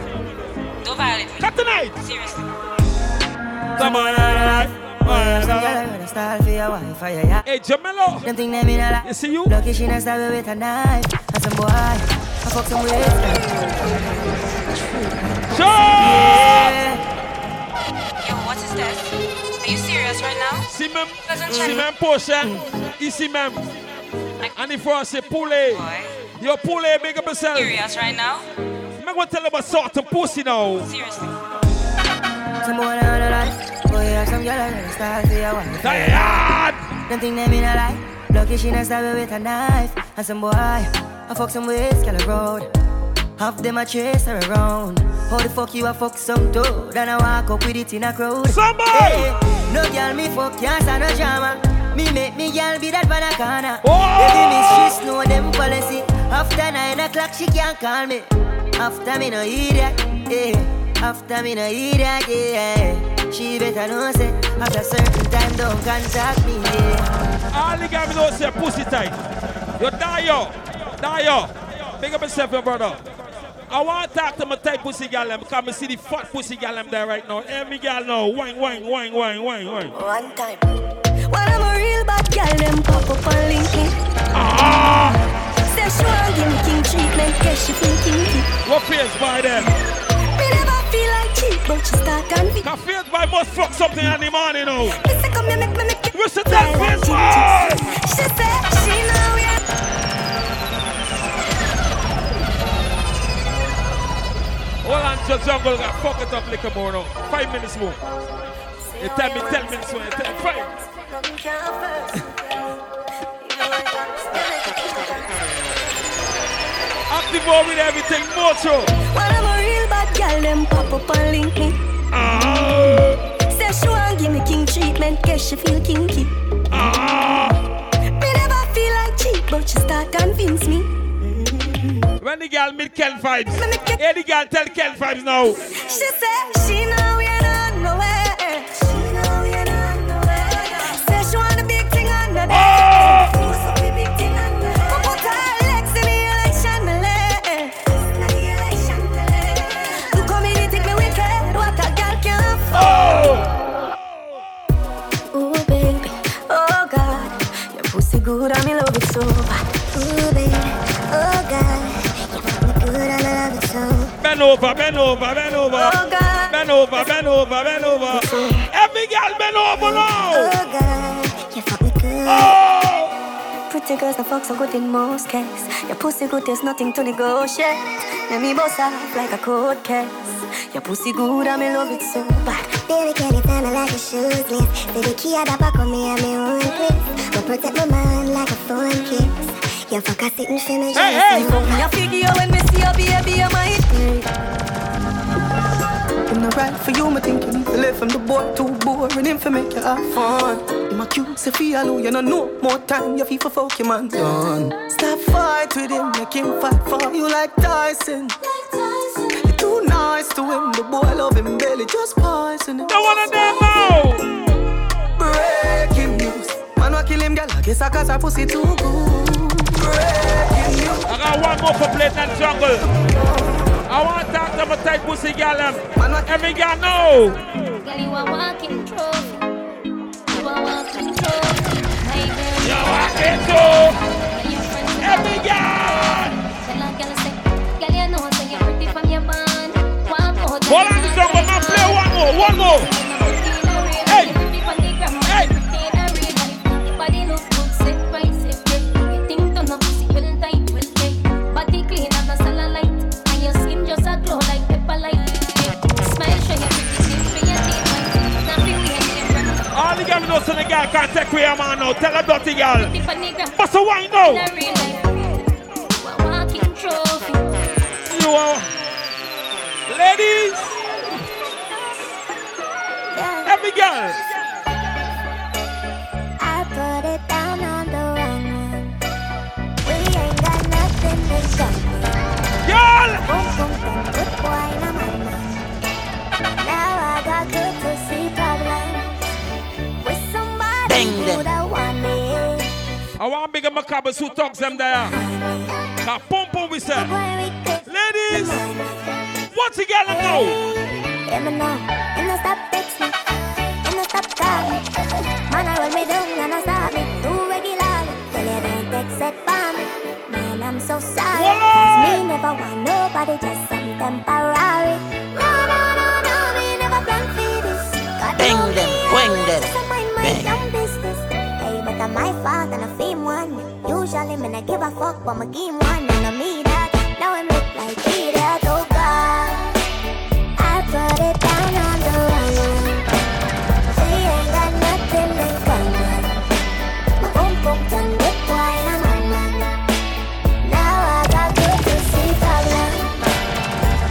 Don't violate me. Cut tonight. Seriously. Come on, Hey, Jamelo. Them think they mean a lot. You see you? Lucky she not stab with a knife. And some boy, I fuck some with. Yeah. Yo, what is this? Are you serious right now? Doesn't si check. même prochain, ici même. And if I say poulet, yo poulet, big up yourself. Serious right now? I'm gonna tell you about sort of pussy now. Seriously. Some boy on the life. Boy, have some girl I gonna start for your wife. Tired. Them think they mean a lie. Lucky she not stab with a knife. And some boy, I fuck some with Skelly Road. Half them a chase her around. How the fuck you a fuck some dude? And I walk up with it in a crowd. Somebody! no girl me fuck can't stand no drama. Me make me girl be that banana corner. Oh! Baby me she know them policy. After nine o'clock she can't call me. After me no hear that, yeah. After me no hear that, yeah. She better know say after certain time don't contact me, yeah. All the guys know say pussy tight. Yo, Dio, Dio, big up yourself, your brother. I want to talk to my tight pussy gal them because I see the fat pussy gal them there right now. Every gal now, wine, wine, wine, wine, wine, wine. One time. When I'm a real bad girl, them pop up on LinkedIn. Ah! Say she want give me king treatment, guess she feel kinky. What face by them? Me never feel like cheap, but she start and Cause face by must fuck something in the morning now. Me say come here, make me make you. What's the that face boy? She say she know we. Hold on, just jungle got fuck it up like a more now. Five minutes more. You tell me ten minutes more. You tell me five. With everything, more. When I'm a real bad girl, them pop up on LinkedIn. Ah. Say she want give me king treatment, guess she feel kinky. Me never feel like cheap, but she start convince me. When the girl meet Ken Vybz, hey, the girl tell Ken Vybz now. She say she know Bend over, bend over, bend over. Oh God. Bend over, bend over, bend over. Every girl bend over now. Oh God, you fuck me good. Oh. Pretty girls the fuck so good in most cases. Your pussy good, there's nothing to negotiate. Let me boss off like a cold case. Your pussy good, and me love it so bad. Baby, can you tell me like a shoes list? Baby, key at the back of me and me own place. But protect my mind like a phone kiss. You fuck a sitting for me, Hey, hey, fuck me a figure when me see your baby, I might. I'm not right for you, me thinking to live from the boy too boring him for make you have fun. In my cute, say feel you know no more time, you feel for fuck your man done. Stop fight with him, make him fight for you like Tyson. You're too nice to him, the boy love him belly, just poison him. Don't wanna know. Wa kill him, girl, I guess I cause her pussy too good. Breaking news. I got one more for Blade and Jungle. I want to talk to my tight pussy gal. them. Every girl know. Girl, you a walking trophy. You a walking trophy. My girl, You walking trophy. Every girl. Tell a girl say, girl, you know say you're pretty from your band. Walk out. Hold on, Jungle, man, play one more, one more. Know so the girl can't take man now. Tell a dirty girl. Real life, you are. Ladies. Every girl. Girl! Boom, boom, boom, good boy. Now I got good them. don't want me. I want big macabre who talks them there. Ka pum pum we say. Ladies. What's the girl now? Let me know, stop text me, stop start me. Man, I roll me down and I start me. Too regularly. Tell you don't take set for. Man, I'm so sorry. Cause me never want nobody, just some temporary. No, no, no, no, me never plan for this. God Bang know them, me, them. just mind my Bang. Own I'm my fault and I fame one. Usually, me not give a fuck, but my game one and I me that. Now I'm look like idiot, oh God. I put it down on the one. She ain't got nothing in common. My boom boom done with wine and man man. Now I got good to see problem.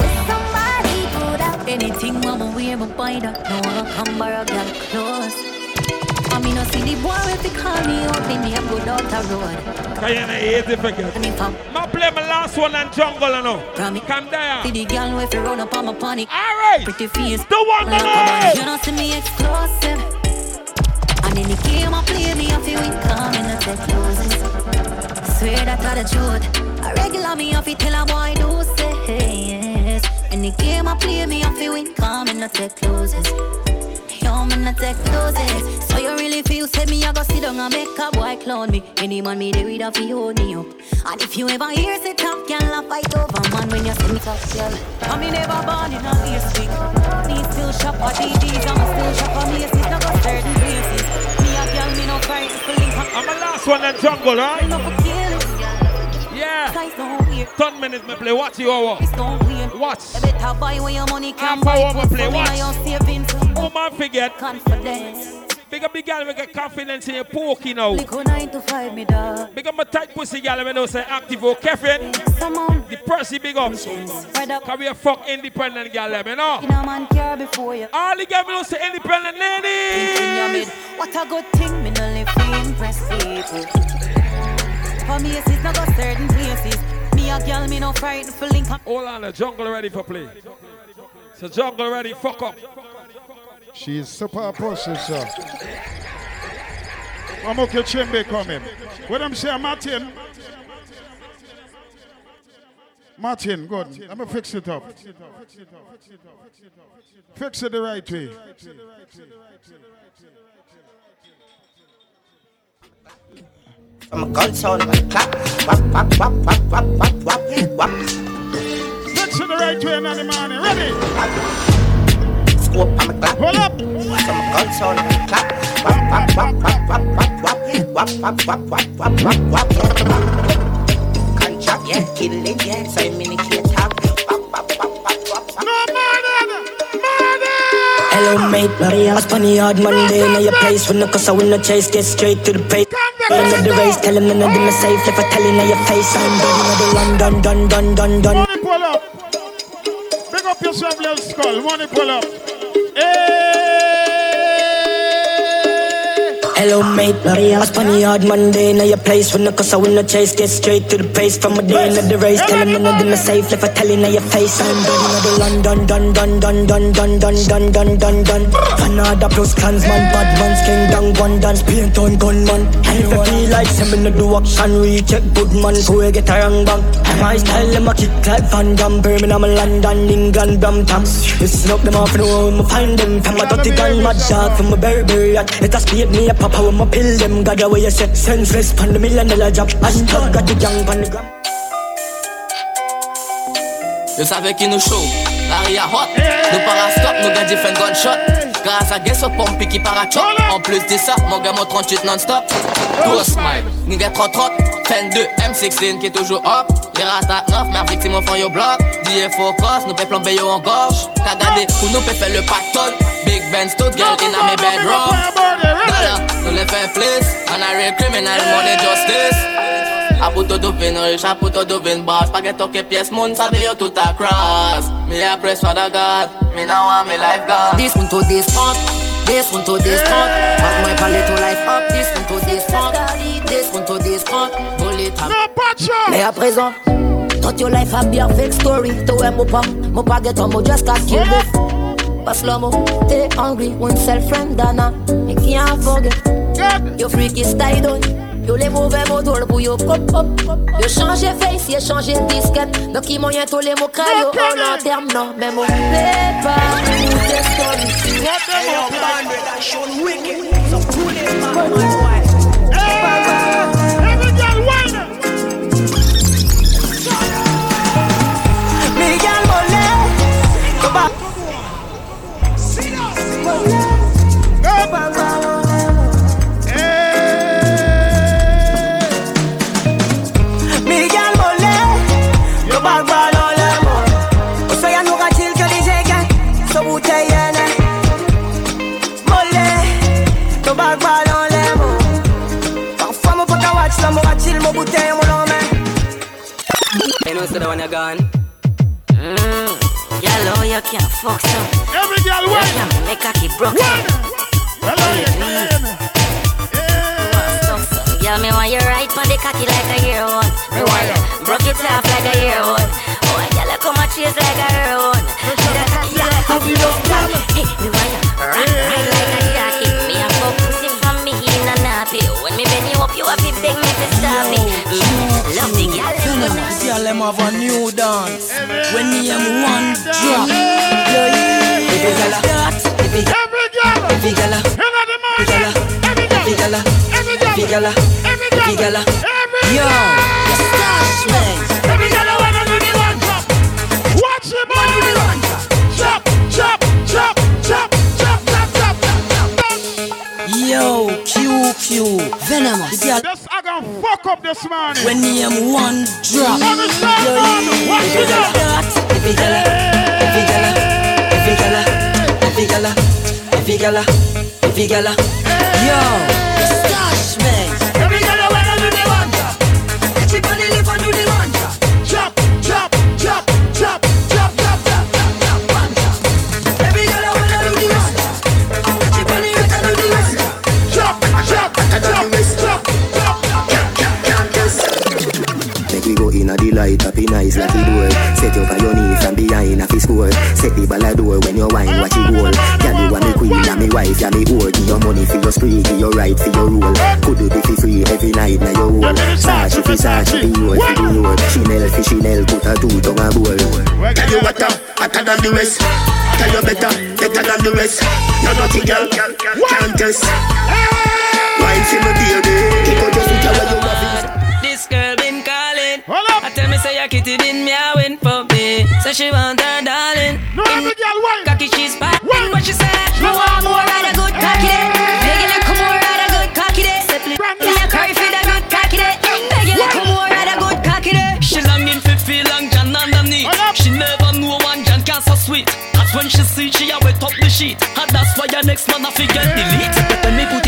With somebody put up Anything mama wear, my buy that. No one come borrow girl clothes. Kayana easy forget. My play my last one and jungle you know. Come down. See the girl with you run up on my pony. Alright. Pretty face. The one that You don't see me explosive. And in the game I play me off you with coming at the closest. Swear that I the truth. I regular me off you till a boy do say yes. In the game I play me off you with coming at the closest. Yo, man, I take losses. So you really feel say me, I go sit down and make a boy clown me. Any man me, they read off you hold me up. And if you ever hear say top girl, I fight over man when you see me top girl. I me never born in a ear speak. Me still shop at DDs, I'm still shop at Macy's, not go certain places. Me a girl, me no for link. I'm a last one and jungle, right? For. Yeah. Size don't weird. Ten minutes me play. Watch you over. Watch. You better buy where your money can buy. me play. For me, Watch. I your savings. Oh man, forget. Confidence. Big up big girl, we get confidence in your pokey now. Lick nine to five, me dog. Big up my tight pussy girl, when they say active oh, or Kevin. The Percy big up. Can we a fuck independent girl, let me know. In a man care before you. All the girls know say independent ladies. What a good thing, me no live impress people. For me, it's not go certain places. Me a girl, me no frightened for link up. Hold on, the jungle ready for play. So jungle ready, fuck up. She is super pussy, sir. I'm okay, Chimbe coming. What I'm saying, Martin? Martin, good. Let me fix it up. Fix it the right way. I'm a gun sound, a clap. Wap, wap, wap, wap, wap, wap, wap, wap. Fix it the right way the morning. Ready? Scope, I'm a clap. Hold up. I'm a gun sound, clap. Wap, wap, wap, wap, wap, wap, wap. Wap, wap, wap, wap, wap, wap. Contract, yeah, kill it, yeah. So I'm in the Hello mate, Maria, I was funny hard Monday Now your place when the cause I win the chase Get straight to the pace End of the race, tell him none of them are safe If I tell him your face I'm done, know the London, done, done, done, done Money pull up. Big up yourself, little skull. Money pull up. Hey! Hello mate, Maria, I funny hard Monday Now your place when the cause I win the chase Get straight to the pace From a day end the race Tell him none of them are safe If I tell him now your face I'm done, you know the London, done, done, done, done, done, done, done, done, done, done Canada plus clansman Bad man's king down one dance Paint on gunman And if feel like send me no do action Recheck good man we get a wrong bang My style them a kick like Van Damme Birmingham, London, England, Brampton Listen up them off and home Find them from a dirty gun Mad shark from a Burberry yacht Let us speed me a when my pill them? God away you say Senseless pan the million dollar job. Hashtag got the gang pan the gram. Yo savais qui nous chaud, l'arrière hot. Nous parastop, nous gagne different gunshot Grâce à Guess au pompe qui parachute En plus de ça, mon gars mon 38 non-stop. Ghost smile, nigga 30 30 Fan 2, M16 qui est toujours up Rasta 9, mer vek ti moun fan yo blok Diye fokos, nou pe plombe yo an gorj Ka gade pou nou pe fe le paton Big Ben stout, girl in a me bedroom. Dala, nou le fe plis An a real criminal, money justice. A pou to dovin rich, a pou to dovin boss Pa gen toke piyes moun, sa de yo tout across Me a press for the God Me now want me life gone This one to this punk, This one to this punk, mas mwen pale to life up. This one to this punk, this one to this punk. It à présent, toute your life a bien fake story. To where mo pa, mo pa get on, mo just got killed with. Pas slow mo, stay hungry, one self friend Dana. You can't forget. Your freaky style. Tous les mauvais mots drôles pour yo pop pop Yo changé face, yo changé disquette. Donc il moyen tous les mots crayo Oh non, non, mais mon pas man, that wicked. So it, man, Yeah. gala, every gala, every yo. Every gala the. Watch the drop. Yo, QQ, venomous. This I gonna fuck up this morning. When me am one drop. Every gala, gala. Every gala, every gala, every gala, every gala, every gala, every gala, yo. Knee from behind a fi score. Set the ball a door when you wine, watch it roll. Girl, you want me queen, and me wife, and me whore. Give your money for your spree, give your right for your roll. Could do be fi free every night, now your hole. Sachi fi Sachi, the road fi the road. Chanel fi Chanel, put a two tongue a bowl. Tell you what, uh, hotter than the rest. Tell you better, better than the rest. You're naughty girl, can't test. Wine for me, baby. Keep on just with your way you love. This girl been calling. I tell me say your kitty been meowing for me. Say she want her darling. No, every girl wine. Cocky she's back. What she say? Me want more of a good cocky day. Beg you come more of a good cocky day. Say please, me a curry for the good cocky day. Beg you come more of a good cocky day. She longing for feel long John underneath. She never knew one John can so sweet. That's when she see she a wet up the sheet. And that's why your next man a fi get delete. When me put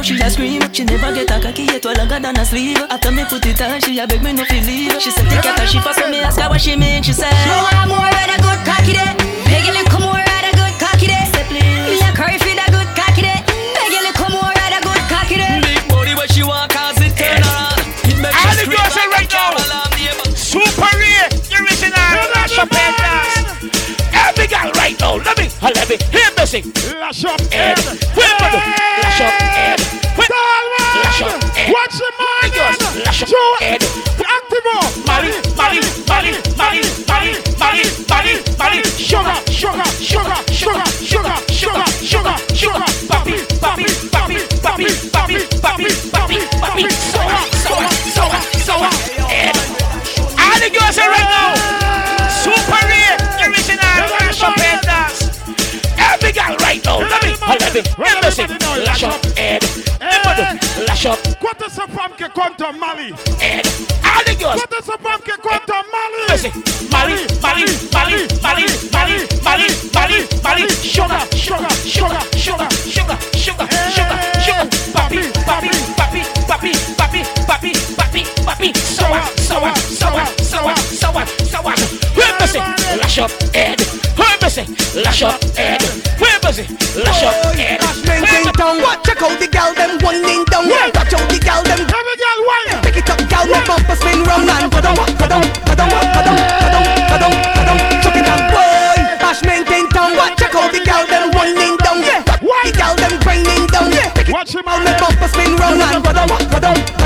it in, shoulda hear how she a scream. She never get a cocky yet, well longer than a sleeve. After me put it on, she a beg me no feel leave. She said take out her she for me ask her what she mean. She said, Me want more of a good cocky day. Beg you come more of a good cocky day. Say please. Me a curry for the good cocky day. Beg you come more of a good cocky day. Big body where she want cause it turn around. It make All the scream girls say like right now. a alarm neighbor. Super rare, original, lash up head dance. Every girl right now, let me, let me hear me sing. Lash up head, lash up your head. Active up. Mali, Mali, Mali, Mali, Mali, Mali, Mali, Sugar, sugar, sugar, sugar, sugar, sugar, sugar, sugar. Papi, papi, papi, papi, papi, papi, papi, papi. Soa, soa, soa, soa. Head. All the girls are right now. Super rare, original, shopping Every girl right now. Let me, let me, let me see. Lash up, head. Lash up esa femme que compte Mali. Allez, esa femme que Mali. Mali, Mali, Mali, Mali, Mali, Mali, Mali, Mali. Sugar, sugar, sugar, sugar, sugar, sugar, sugar, sugar. Papi, papi, papi, papi, papi, papi, papi, papi. So what, so what, so what, so what, so what, so what. Where was it? Lash up, Ed. Where was it? Lash up, Ed. Where was it? Lash up, Ed. Watch out, the gal them winding down. Watch him out, my bumper spin round. And go down, go down,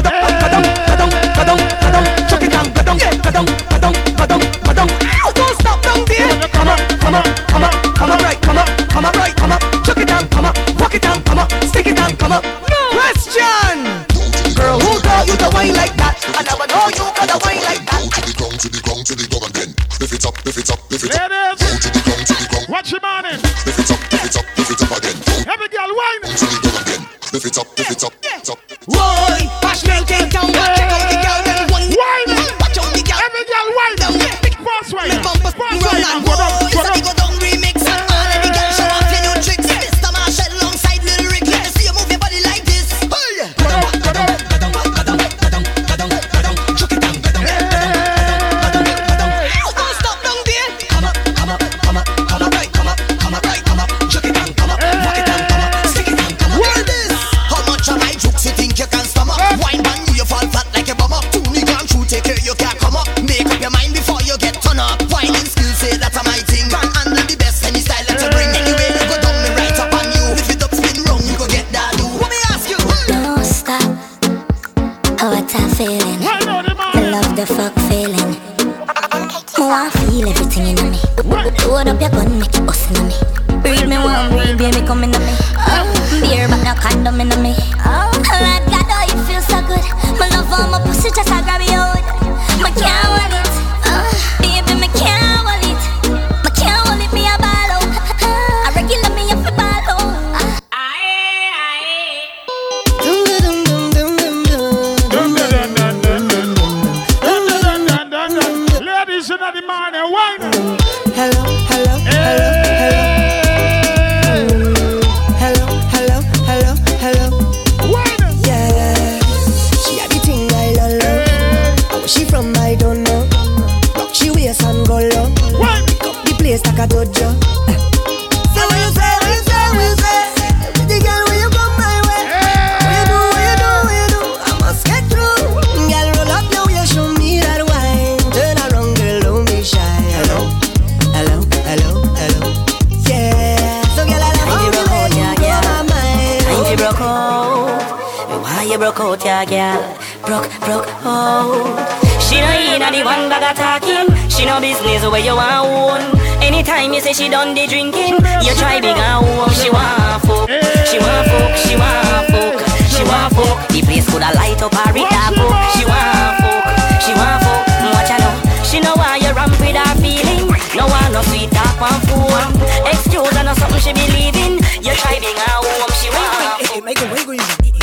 Broke, broke oh. out. She no inna the one bag of talking. She no business where you want own. Anytime you say she done the drinking, you try big and home. She want fuck, she want fuck, she want fuck, she want fuck. The place coulda light up or it dark up. She want fuck, she want fuck. Watch her now. She know why you ramp with her feeling. No one no sweet talk on phone. Excuse her no something she believe in. You try big and home. She want fuck. Michael, where you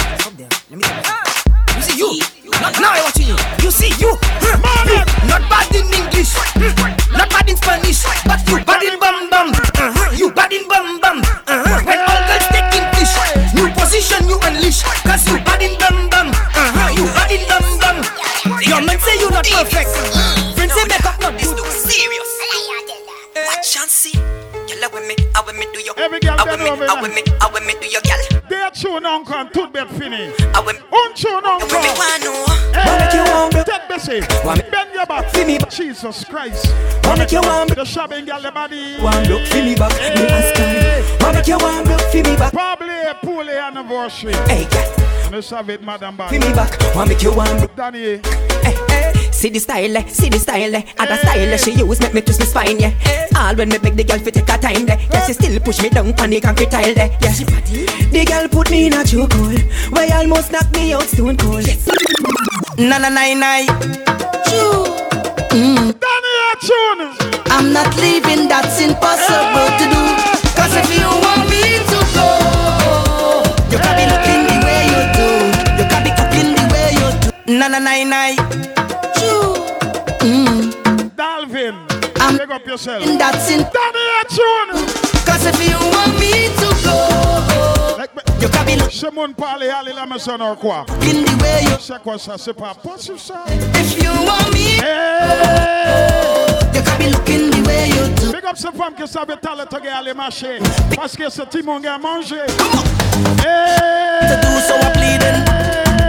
now I watching you. You see you. You not bad in English. Not bad in Spanish. But you bad in bam bam. Uh-huh. You bad in bam bam. Uh-huh. When all girls taking fish. New position you unleash. Cause you bad in bam bam. Uh-huh. You bad in bam bam. Your man say you not perfect. Friends say make up not good. Serious. Watch and see. Girl, when me, I when me do your. Every girl I bend when me, over I now. when me, I when me do your girl. They tune uncle and tooth bed finish. I when Un tune uncle. when me want know. Hey, take Bessie. Want Bend your back. Feel me. Jesus Christ. Want make you want The shopping girl, the body. One look for me back. Me ask her. Want make you want look for me back. Probably a pool anniversary. Hey, girl. Let's have it, Madam For Body. me back. Want make you want. Danny. Hey, hey. See the style, eh, see the style, eh. Other style eh, she use make me twist my spine, yeah. All when me make the girl fit take her time, there. Yeah, she still push me down on the concrete tile, there. Yeah, the girl put me in a chokehold, where almost knock me out stone cold. Na na na na. Mm. Danny, a tune. I'm not leaving, that's impossible to do. Cause if you want me to go, you can be looking the way you do. You can be cooking the way you do. Na na na na. Yourself. in that's in tune. Cause if you want me to go, Like me. you can be looking la maison quoi? the way you C'est quoi ça? C'est pas possible ça? If you want me, Hey! you can be looking the way you do. Big up ces femmes qui savent talent to get aller marcher. Parce que ce petit monde a mangé. To do so I'm pleading.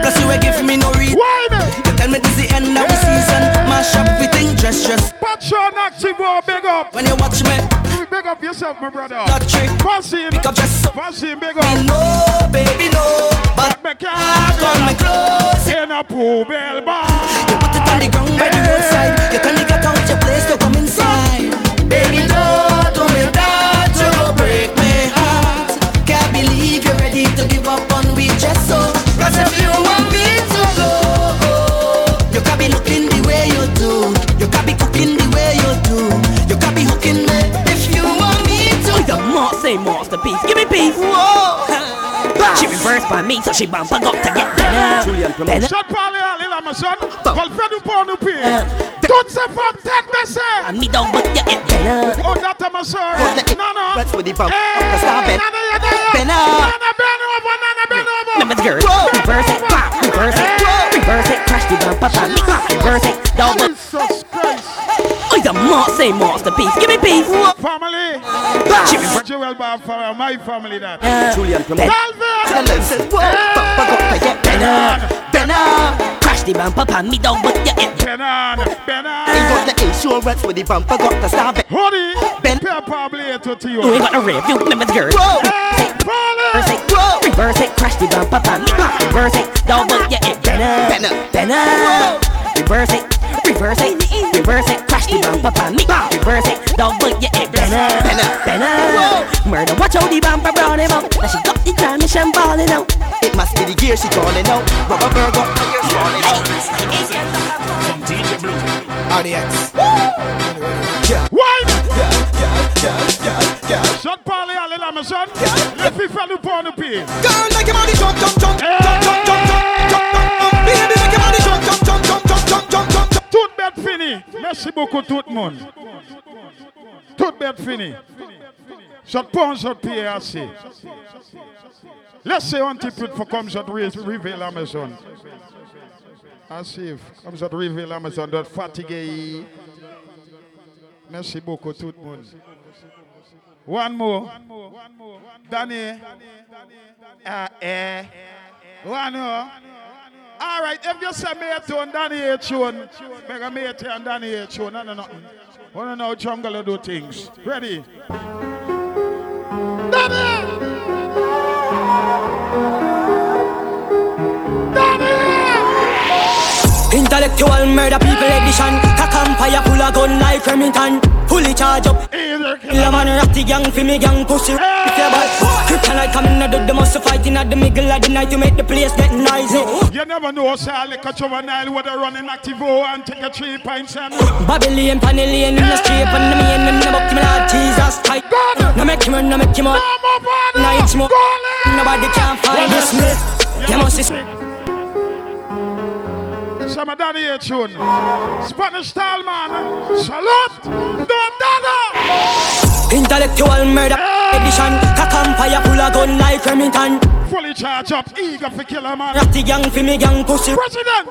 Plus you ain't give me no reason. Wine! Tell me this the end of the season. Mash up everything, dress, dress. Patron active, big up. When you watch me, Big up yourself, my brother. trick. Vasim. Pick up dress. Vasim, big Me up. know, baby, no. But Me call me can't close. in a pool bell bar. You put it on the ground by the roadside. You can't get out your place to come inside. Baby, don't do me that. You break my heart. Can't believe you're ready to give up Whoa. She reverse on me, so she bump got to get better. better. Shot parler à l'Amazon. Va le faire nous pour nous pire. Toutes ces femmes tête baissée. Me don't but you get better. Oh, that Amazon. Nana. That's what the bump. Hey, Stop it. Nana, you there? Better. Nana, bend over, oh, Nana, bend over. Oh, Remember the girl. Oh, reverse it, pop, reverse it, reverse it, crash the bump, pop, me pop, reverse it, double. Jesus Christ. Oh, the mar say masterpiece. Give me peace. Family. Jimmy. Jewel Bar for my family that. Julian from Calvin. Better, better. Crash the bump, pop, me don't but you get Benan. Benan. Ain't got the insurance with the bumper, got to stop it. Honey. Ben. Pepper Blato to you. You ain't got no review, remember the girl. Reverse it, reverse it, crash the bumper, pop, me pop, reverse it, double, yeah, it better, better. Reverse it, reverse it, reverse it, crash the bumper, pop, me pop, reverse it, double, yeah, it better, better. Murder, watch out the bumper, brown him out. Now she got the transmission balling out. It must be the gear she calling out. Rubber burger, you're falling out. RDX. Wine. Shot parler à l'Amazon. Les filles font nous pour nous pire. Girl, make your body jump, jump, jump, jump, jump, jump, jump, jump. jump, Baby, make your body jump, jump, jump, jump, jump, jump, jump. Bête fini. Merci beaucoup tout le monde. Toute bête fini. Shot pon, shot pied assez. Laissez un petit peu pour comme je révèle l'Amazon. Assez. Comme je révèle l'Amazon, doit fatiguer. Merci beaucoup tout le monde. One more. Danny. Uh, eh. One more. All right, if you say me a tune, Danny a tune. Make a mate and Danny a tune. No, no, nothing. Wanna know jungle to do things. Ready? Intellectual murder people edition Cock and fire full of gun like Remington. Fully charge up. Kill a man ratty gang fi me gang pussy. If you bad Kryptonite coming out of the muscle fighting at the middle of the night. To make the place get noisy. You never know, say I like a juvenile with a running active O and take a three pints and Babylon, Panellian in the street And the main and the buck me Lord Jesus Christ. No make him run, no make him out Night smoke. Nobody can find this me You must see Some of Danny a tune. Spanish style man. Salute. Don Dada. Intellectual murder eh. edition Cock and fire full of gun like Remington Fully charged up, eager for kill a man. Ratty gang fi me gang pussy. President!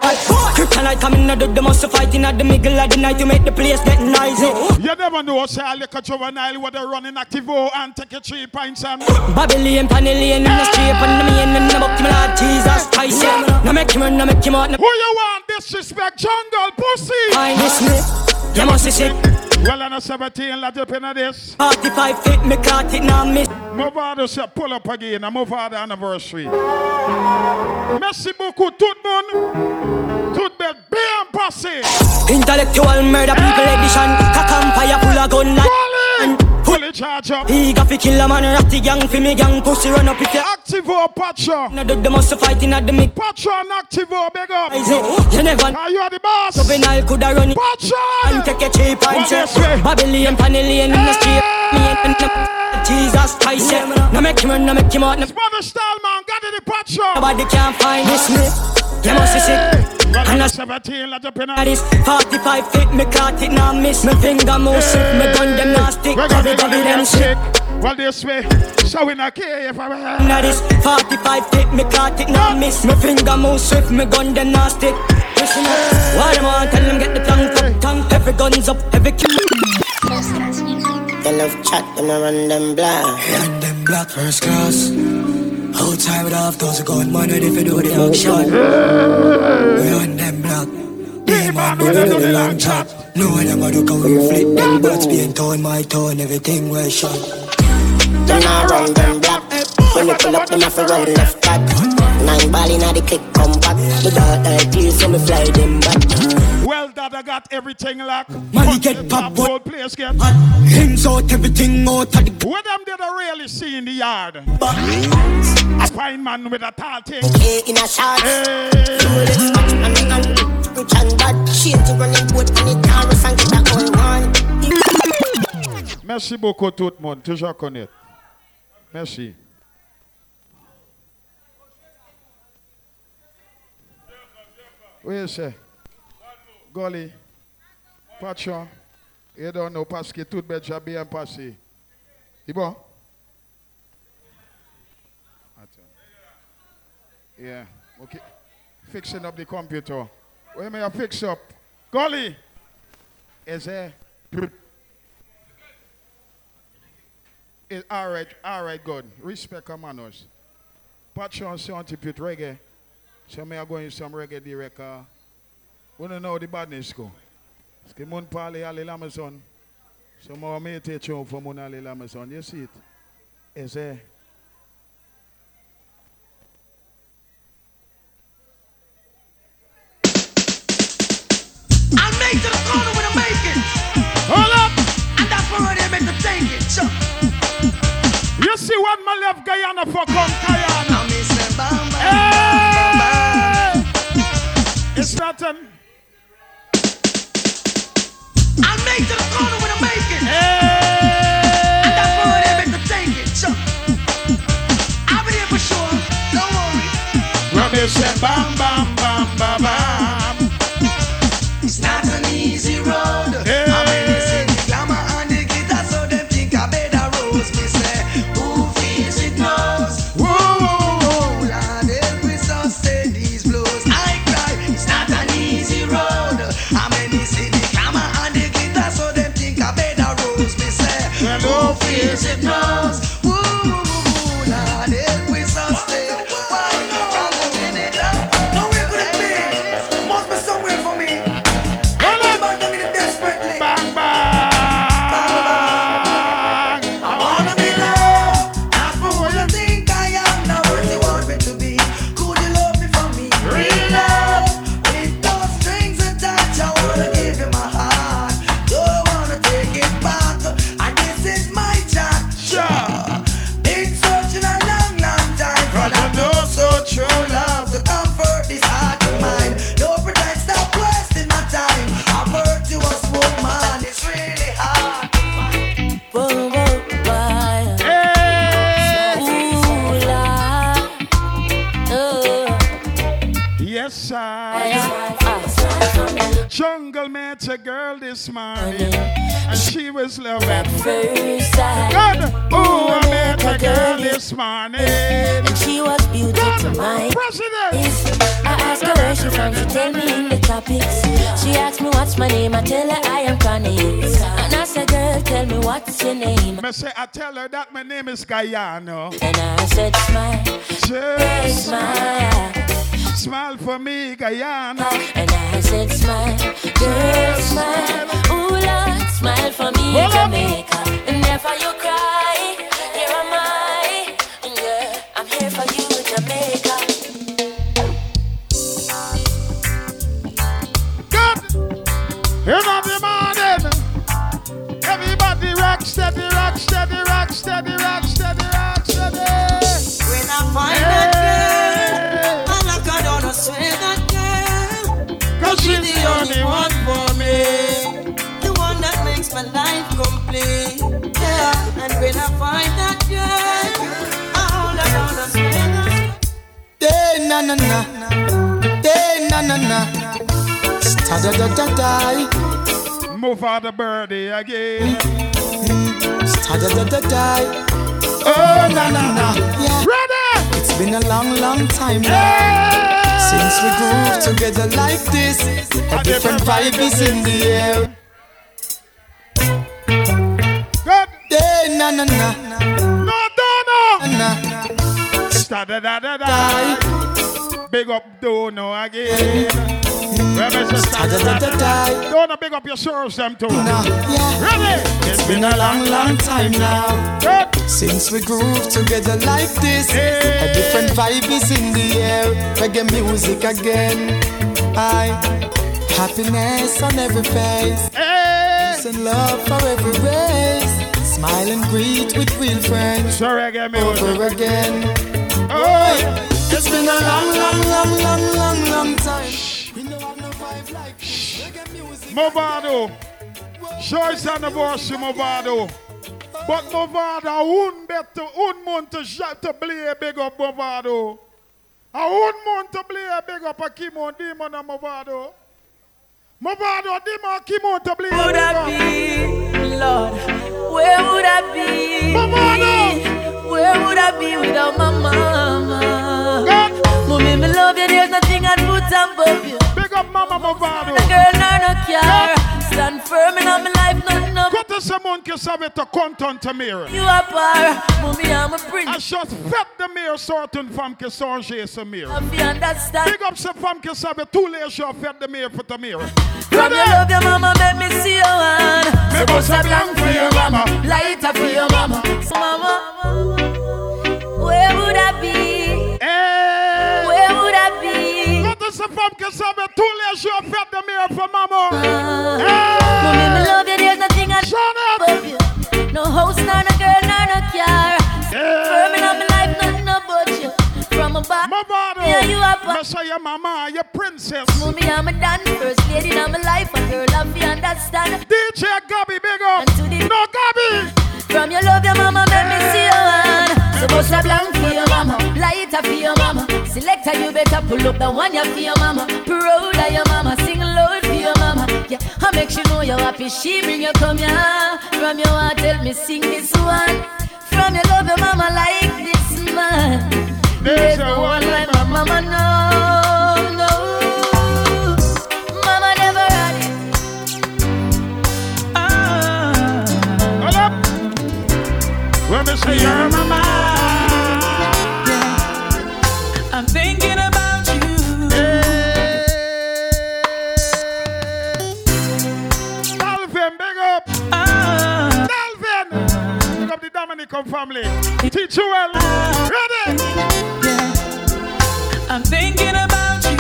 Kryptonite coming out of the muscle fighting at the middle of the night To make the place get noisy. You never know, say I like a juvenile with a running active O and take a three pints and Babylon, Panellian in the street And the main and the buck me Lord Jesus yeah. No make him run, no make him out. Who you want? Disrespect jungle pussy? I miss me. You must be sick Well, on a 17, let up in this. 45 feet, me caught it now, miss. Move out say pull up again. and move out the anniversary. Merci beaucoup tout le monde. Tout bête bien passé. Intellectual murder people edition Cock and fire full of gun like Fully charge up. He got fi kill a man ratty gang fi me gang pussy run up if you Activo Pacho. No do the muscle fighting at the mid Pacho and Activo big up. You never Are you the boss? So Juvenile coulda run it Pacho. And take a cheap and say? Babylon Panellian in the street Me and the Jesus Christ yeah. No make him run, no make him out. Spanish style man, got it the Pacho. Nobody can find this me You must be sick And a 17, let up in 45 feet, me caught it now miss. Me finger move swift, me gun them now stick. We're Cover, gonna cover get them sick. Well, this way. So we not care if I. That is 45 feet, me caught it now miss. Me finger move swift, me gun them now stick. Listen up, what them want, tell them get the tongue up Tongue, every guns up, every kill. They love chat, them a run them black. Run them black first class. Outside with half those gun man ready for do the action. We on them black. They man we do the long chop. No them a do how we flip them butts being torn my tone everything we shot. Them a run them black. When you pull up, them a fi run left back. Nine ball inna the click come back. The dark like tears, so me fly them back. Well, Dada got everything locked. Money get pop, whole place get hot. Things out, everything out. The... Them did I really see in the yard? But... A fine man with a tall thing. Hey, in a shot. Merci beaucoup tout le monde, toujours connaître. Merci. Oui, c'est. Patron. You don't know parce que bien passé. C'est bon? Yeah. Okay. Fixing up the computer. Where may I fix up? Gully. Is there? It, all right, all right, good. Respect our manners. Patron scientific reggae. So I go in some reggae direct. We don't know the badness go. Ski mun pali ali lamazon. So more me take you for mun ali lamazon. You see it? Is there? I'll make to the corner when I make it. Hold up. And that's where they make to take it. Sure. You see what my left Guyana for come Guyana. I'm missing bam Hey! It's nothing. Um, I'll make to the corner when I make it. And that's where they make to take it. I'll be there for sure. Don't worry. Rubber say bam bam bam bam bam. It's not an easy road. I'm who feels Jungle met a girl this morning, and she was loving. First sight. Ooh, I met a girl this morning, And she was beautiful to mine. I asked her where she from, she tell me in the tropics. She asked me what's my name, I tell her I am Connie. And I said, girl, tell me what's your name. I say, I tell her that my name is Guyano. And I said, smile, girl, smile. Smile for me, Guyana. And I said, smile, girl, smile. Ooh, Lord, smile for me. Jamaica. Never you cry, and when I find that girl, I hold her down and swear na na na, day na na na. Sta da da da da. Move out the birdie again. Sta da da da da. Oh na na na. Yeah. Ready? It's been a long, long time now since we groove together like this. A different vibe is in the air. Na na na. No, Dono. Na. Sta da da da da. Big up Dono again. Da da da da. Dono, big up yourselves, them too. Yeah. Ready? It's been a long, long time now since we groove together like this. A different vibe is in the air. Reggae music again. I happiness on every face. Peace and love for every race. Smile and greet with real friends. So reggae Over again. Oh, yeah. It's been a long, long, long, long, long, long time. We don't have no vibe like this. Reggae music. Mavado. Choice and the boss, Mavado. But Mavado, un better, un month to shot to play big up Mavado. I wouldn't want to play a big up a Kimo, Demon and Mavado. Mavado, Demon, Kimo to play. Would I be, Lord? Where would I be? Where would I be without my mama? Mommy, me love you, there's nothing I'd put above you. Big up Mama Mavado. No girl, no care. Stand firm in my life, nothing up. Quand ce monde qui savait te content to mirror. You are power, mommy, I'm a prince. I just de meilleure sorte une femme qui songe ce mirror. Big up cette femme qui savait tous les jours faire de meilleur pour te mirror. From your love, your mama, make me see your hand. Me bust a blank for your mama. Light up for your mama. Mama, where would I be? Hey. Where would I be? Quand cette femme qui savait tous les jours faire de meilleur pour maman. Ah. Eh. Mommy, me love you, there's nothing I above you. No house, nor no girl, nor no car. Eh. Firm in all From a bar, Mavado. yeah, you up. Say your mama, your princess. Mommy, I'm a done first lady in my life, a girl, love you understand. DJ Gabby, big up. No Gabby. From your love, your mama, make me see hand. So bust a blank for your mama, light up for your mama. Selector, you better pull up the one you for your mama. Proud of your mama, sing loud for your mama. Yeah, I make sure know you're happy. She bring you come here. From your heart, tell me sing this one. From your love, your mama like this man. There's no one like my mama, no, no. Mama never had it. Ah. Hold up. When me say your mama. Dominican family. Teach you well. Ready? Yeah. I'm thinking about you.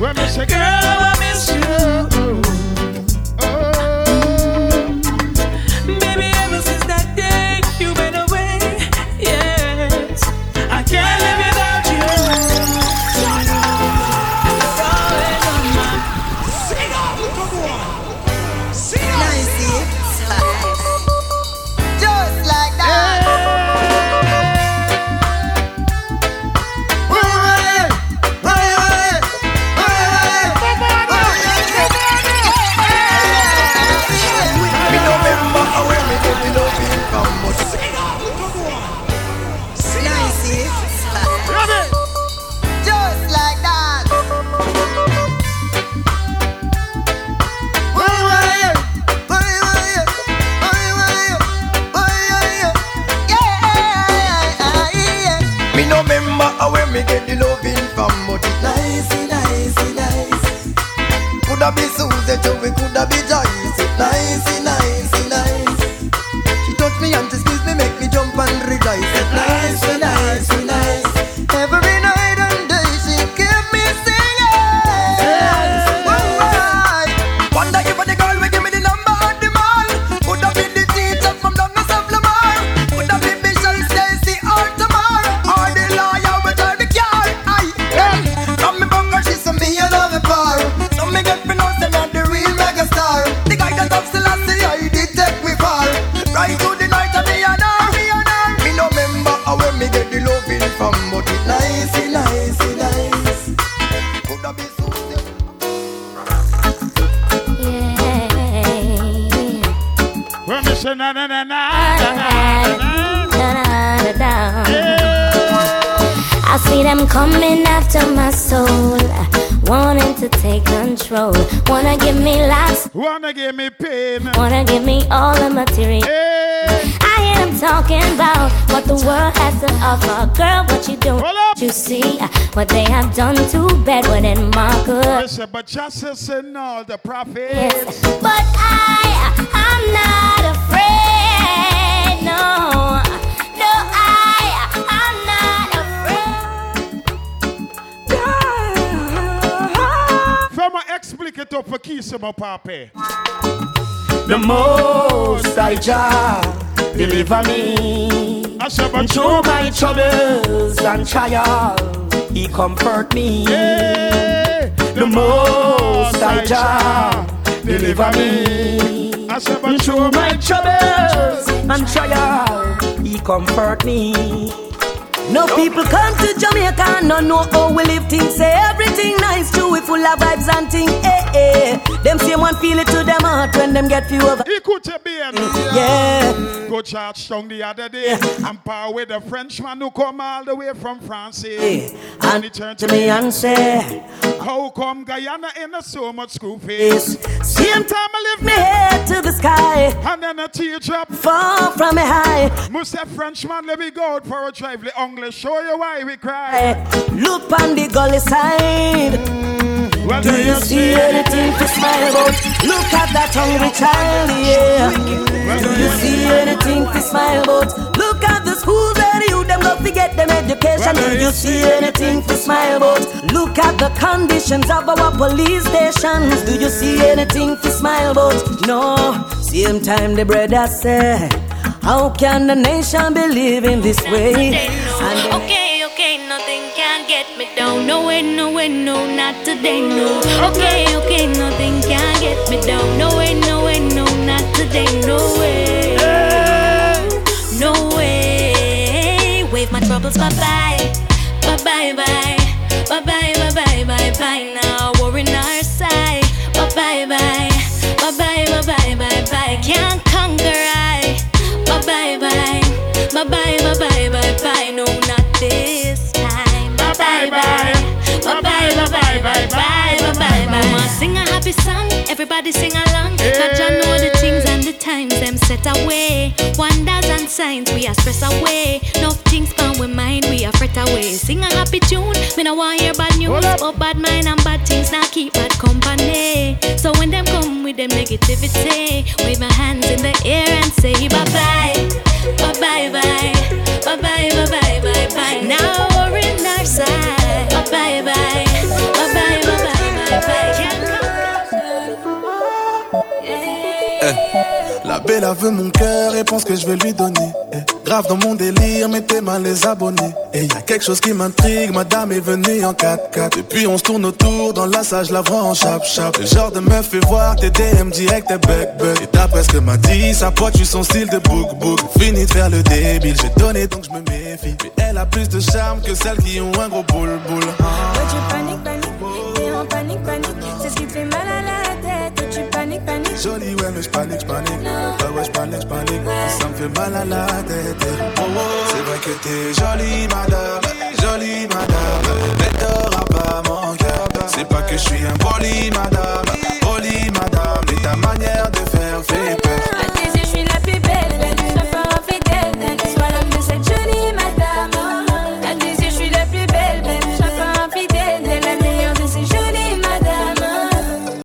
When me say Girl, me get the loving from but it nice, nice, nice. Coulda be Susie, Joey, coming after my soul, wanting to take control. Wanna give me laughs, Wanna give me pain. wanna give me all the material. I hear them talking about what the world has to offer. Girl, what you do? You see uh, what they have done to bed within my good. Listen, but justice and all the prophets. But I, I'm not afraid. No, Fais moi expliquer toi pour qui c'est mon papa. The most I Jah deliver me and through my troubles and trials. He comfort me. The most I Jah deliver me through my troubles and trials. He comfort me. No people come to Jamaica and no know how we live things. Say everything nice too, we full of vibes and things. Eh, eh. Them same one feel it to them heart when them get few over. Écoutez bien. Yeah. Go charge song the other day. I'm power with a Frenchman who come all the way from France. Yeah. And he turned To me and say, How come Guyana in a so much school fees? Same time I lift me head to the sky. And then a teardrop Far from me high. Must Frenchman, let me go out for a drive. The English show you why we cry. Look on the gully side. Mm, what Do you see anything to smile about? Look at that hungry child, yeah. Do you see anything to smile about? Look at the schools that you them go to get them education. Do you see anything to smile about? Look at the conditions of our police stations. Do you see anything to smile about? No. Same time the brother say, How can the nation be living this way? Okay, okay, nothing can get me down. No way, no way, no, not today, no. Okay, okay, nothing can get me down. No way, no way, no, not today, no way. No way. Wave my troubles bye bye. Bye bye bye. Bye bye bye bye bye bye now. War in our side. Bye bye bye. Bye bye bye bye bye bye. Can't conquer Bye bye, bye bye, bye, bye, no, not this time. Bye bye, bye, bye bye, bye bye, bye, bye, my bye, bye. Mama sing a happy song, everybody sing along. Yeah. Not John know the things and the times them set away. Wonders and signs we are stress away. No things on we mind we are fret away. Sing a happy tune, me no want hear bad news. But oh, bad mind and bad things now keep bad company. So when them come with them negativity, wave my hands in the air and say bye bye. Bye bye bye. Bye bye bye bye bye. Now we're in our side. Bye bye bye. Bye bye bye bye bye bye. La belle a veut mon cœur et pense que je vais lui donner. Eh, Grave dans mon délire, mettez mal les abonnés. Et y a quelque chose qui m'intrigue, madame est venue en 4x4. Depuis on se tourne autour, dans la salle je la vois en chap chap. Le genre de meuf fait voir tes DM direct tes bug bug. Et d'après ce m'a dit, sa pote, tu son style de book book. Fini de faire le débile, j'ai donné donc je me méfie. Mais elle a plus de charme que celles qui ont un gros boule boule. Ouais, tu paniques, paniques, t'es en panique, panique. Jolie, ouais, mais j'panique, j'panique. Bah ouais, j'panique, j'panique. Ça me fait mal à la tête. Oh, oh. C'est vrai que t'es jolie, madame. Jolie, madame. Mais t'auras pas mon cœur. C'est pas que je suis un poli, madame. Poli, madame. Mais ta manière de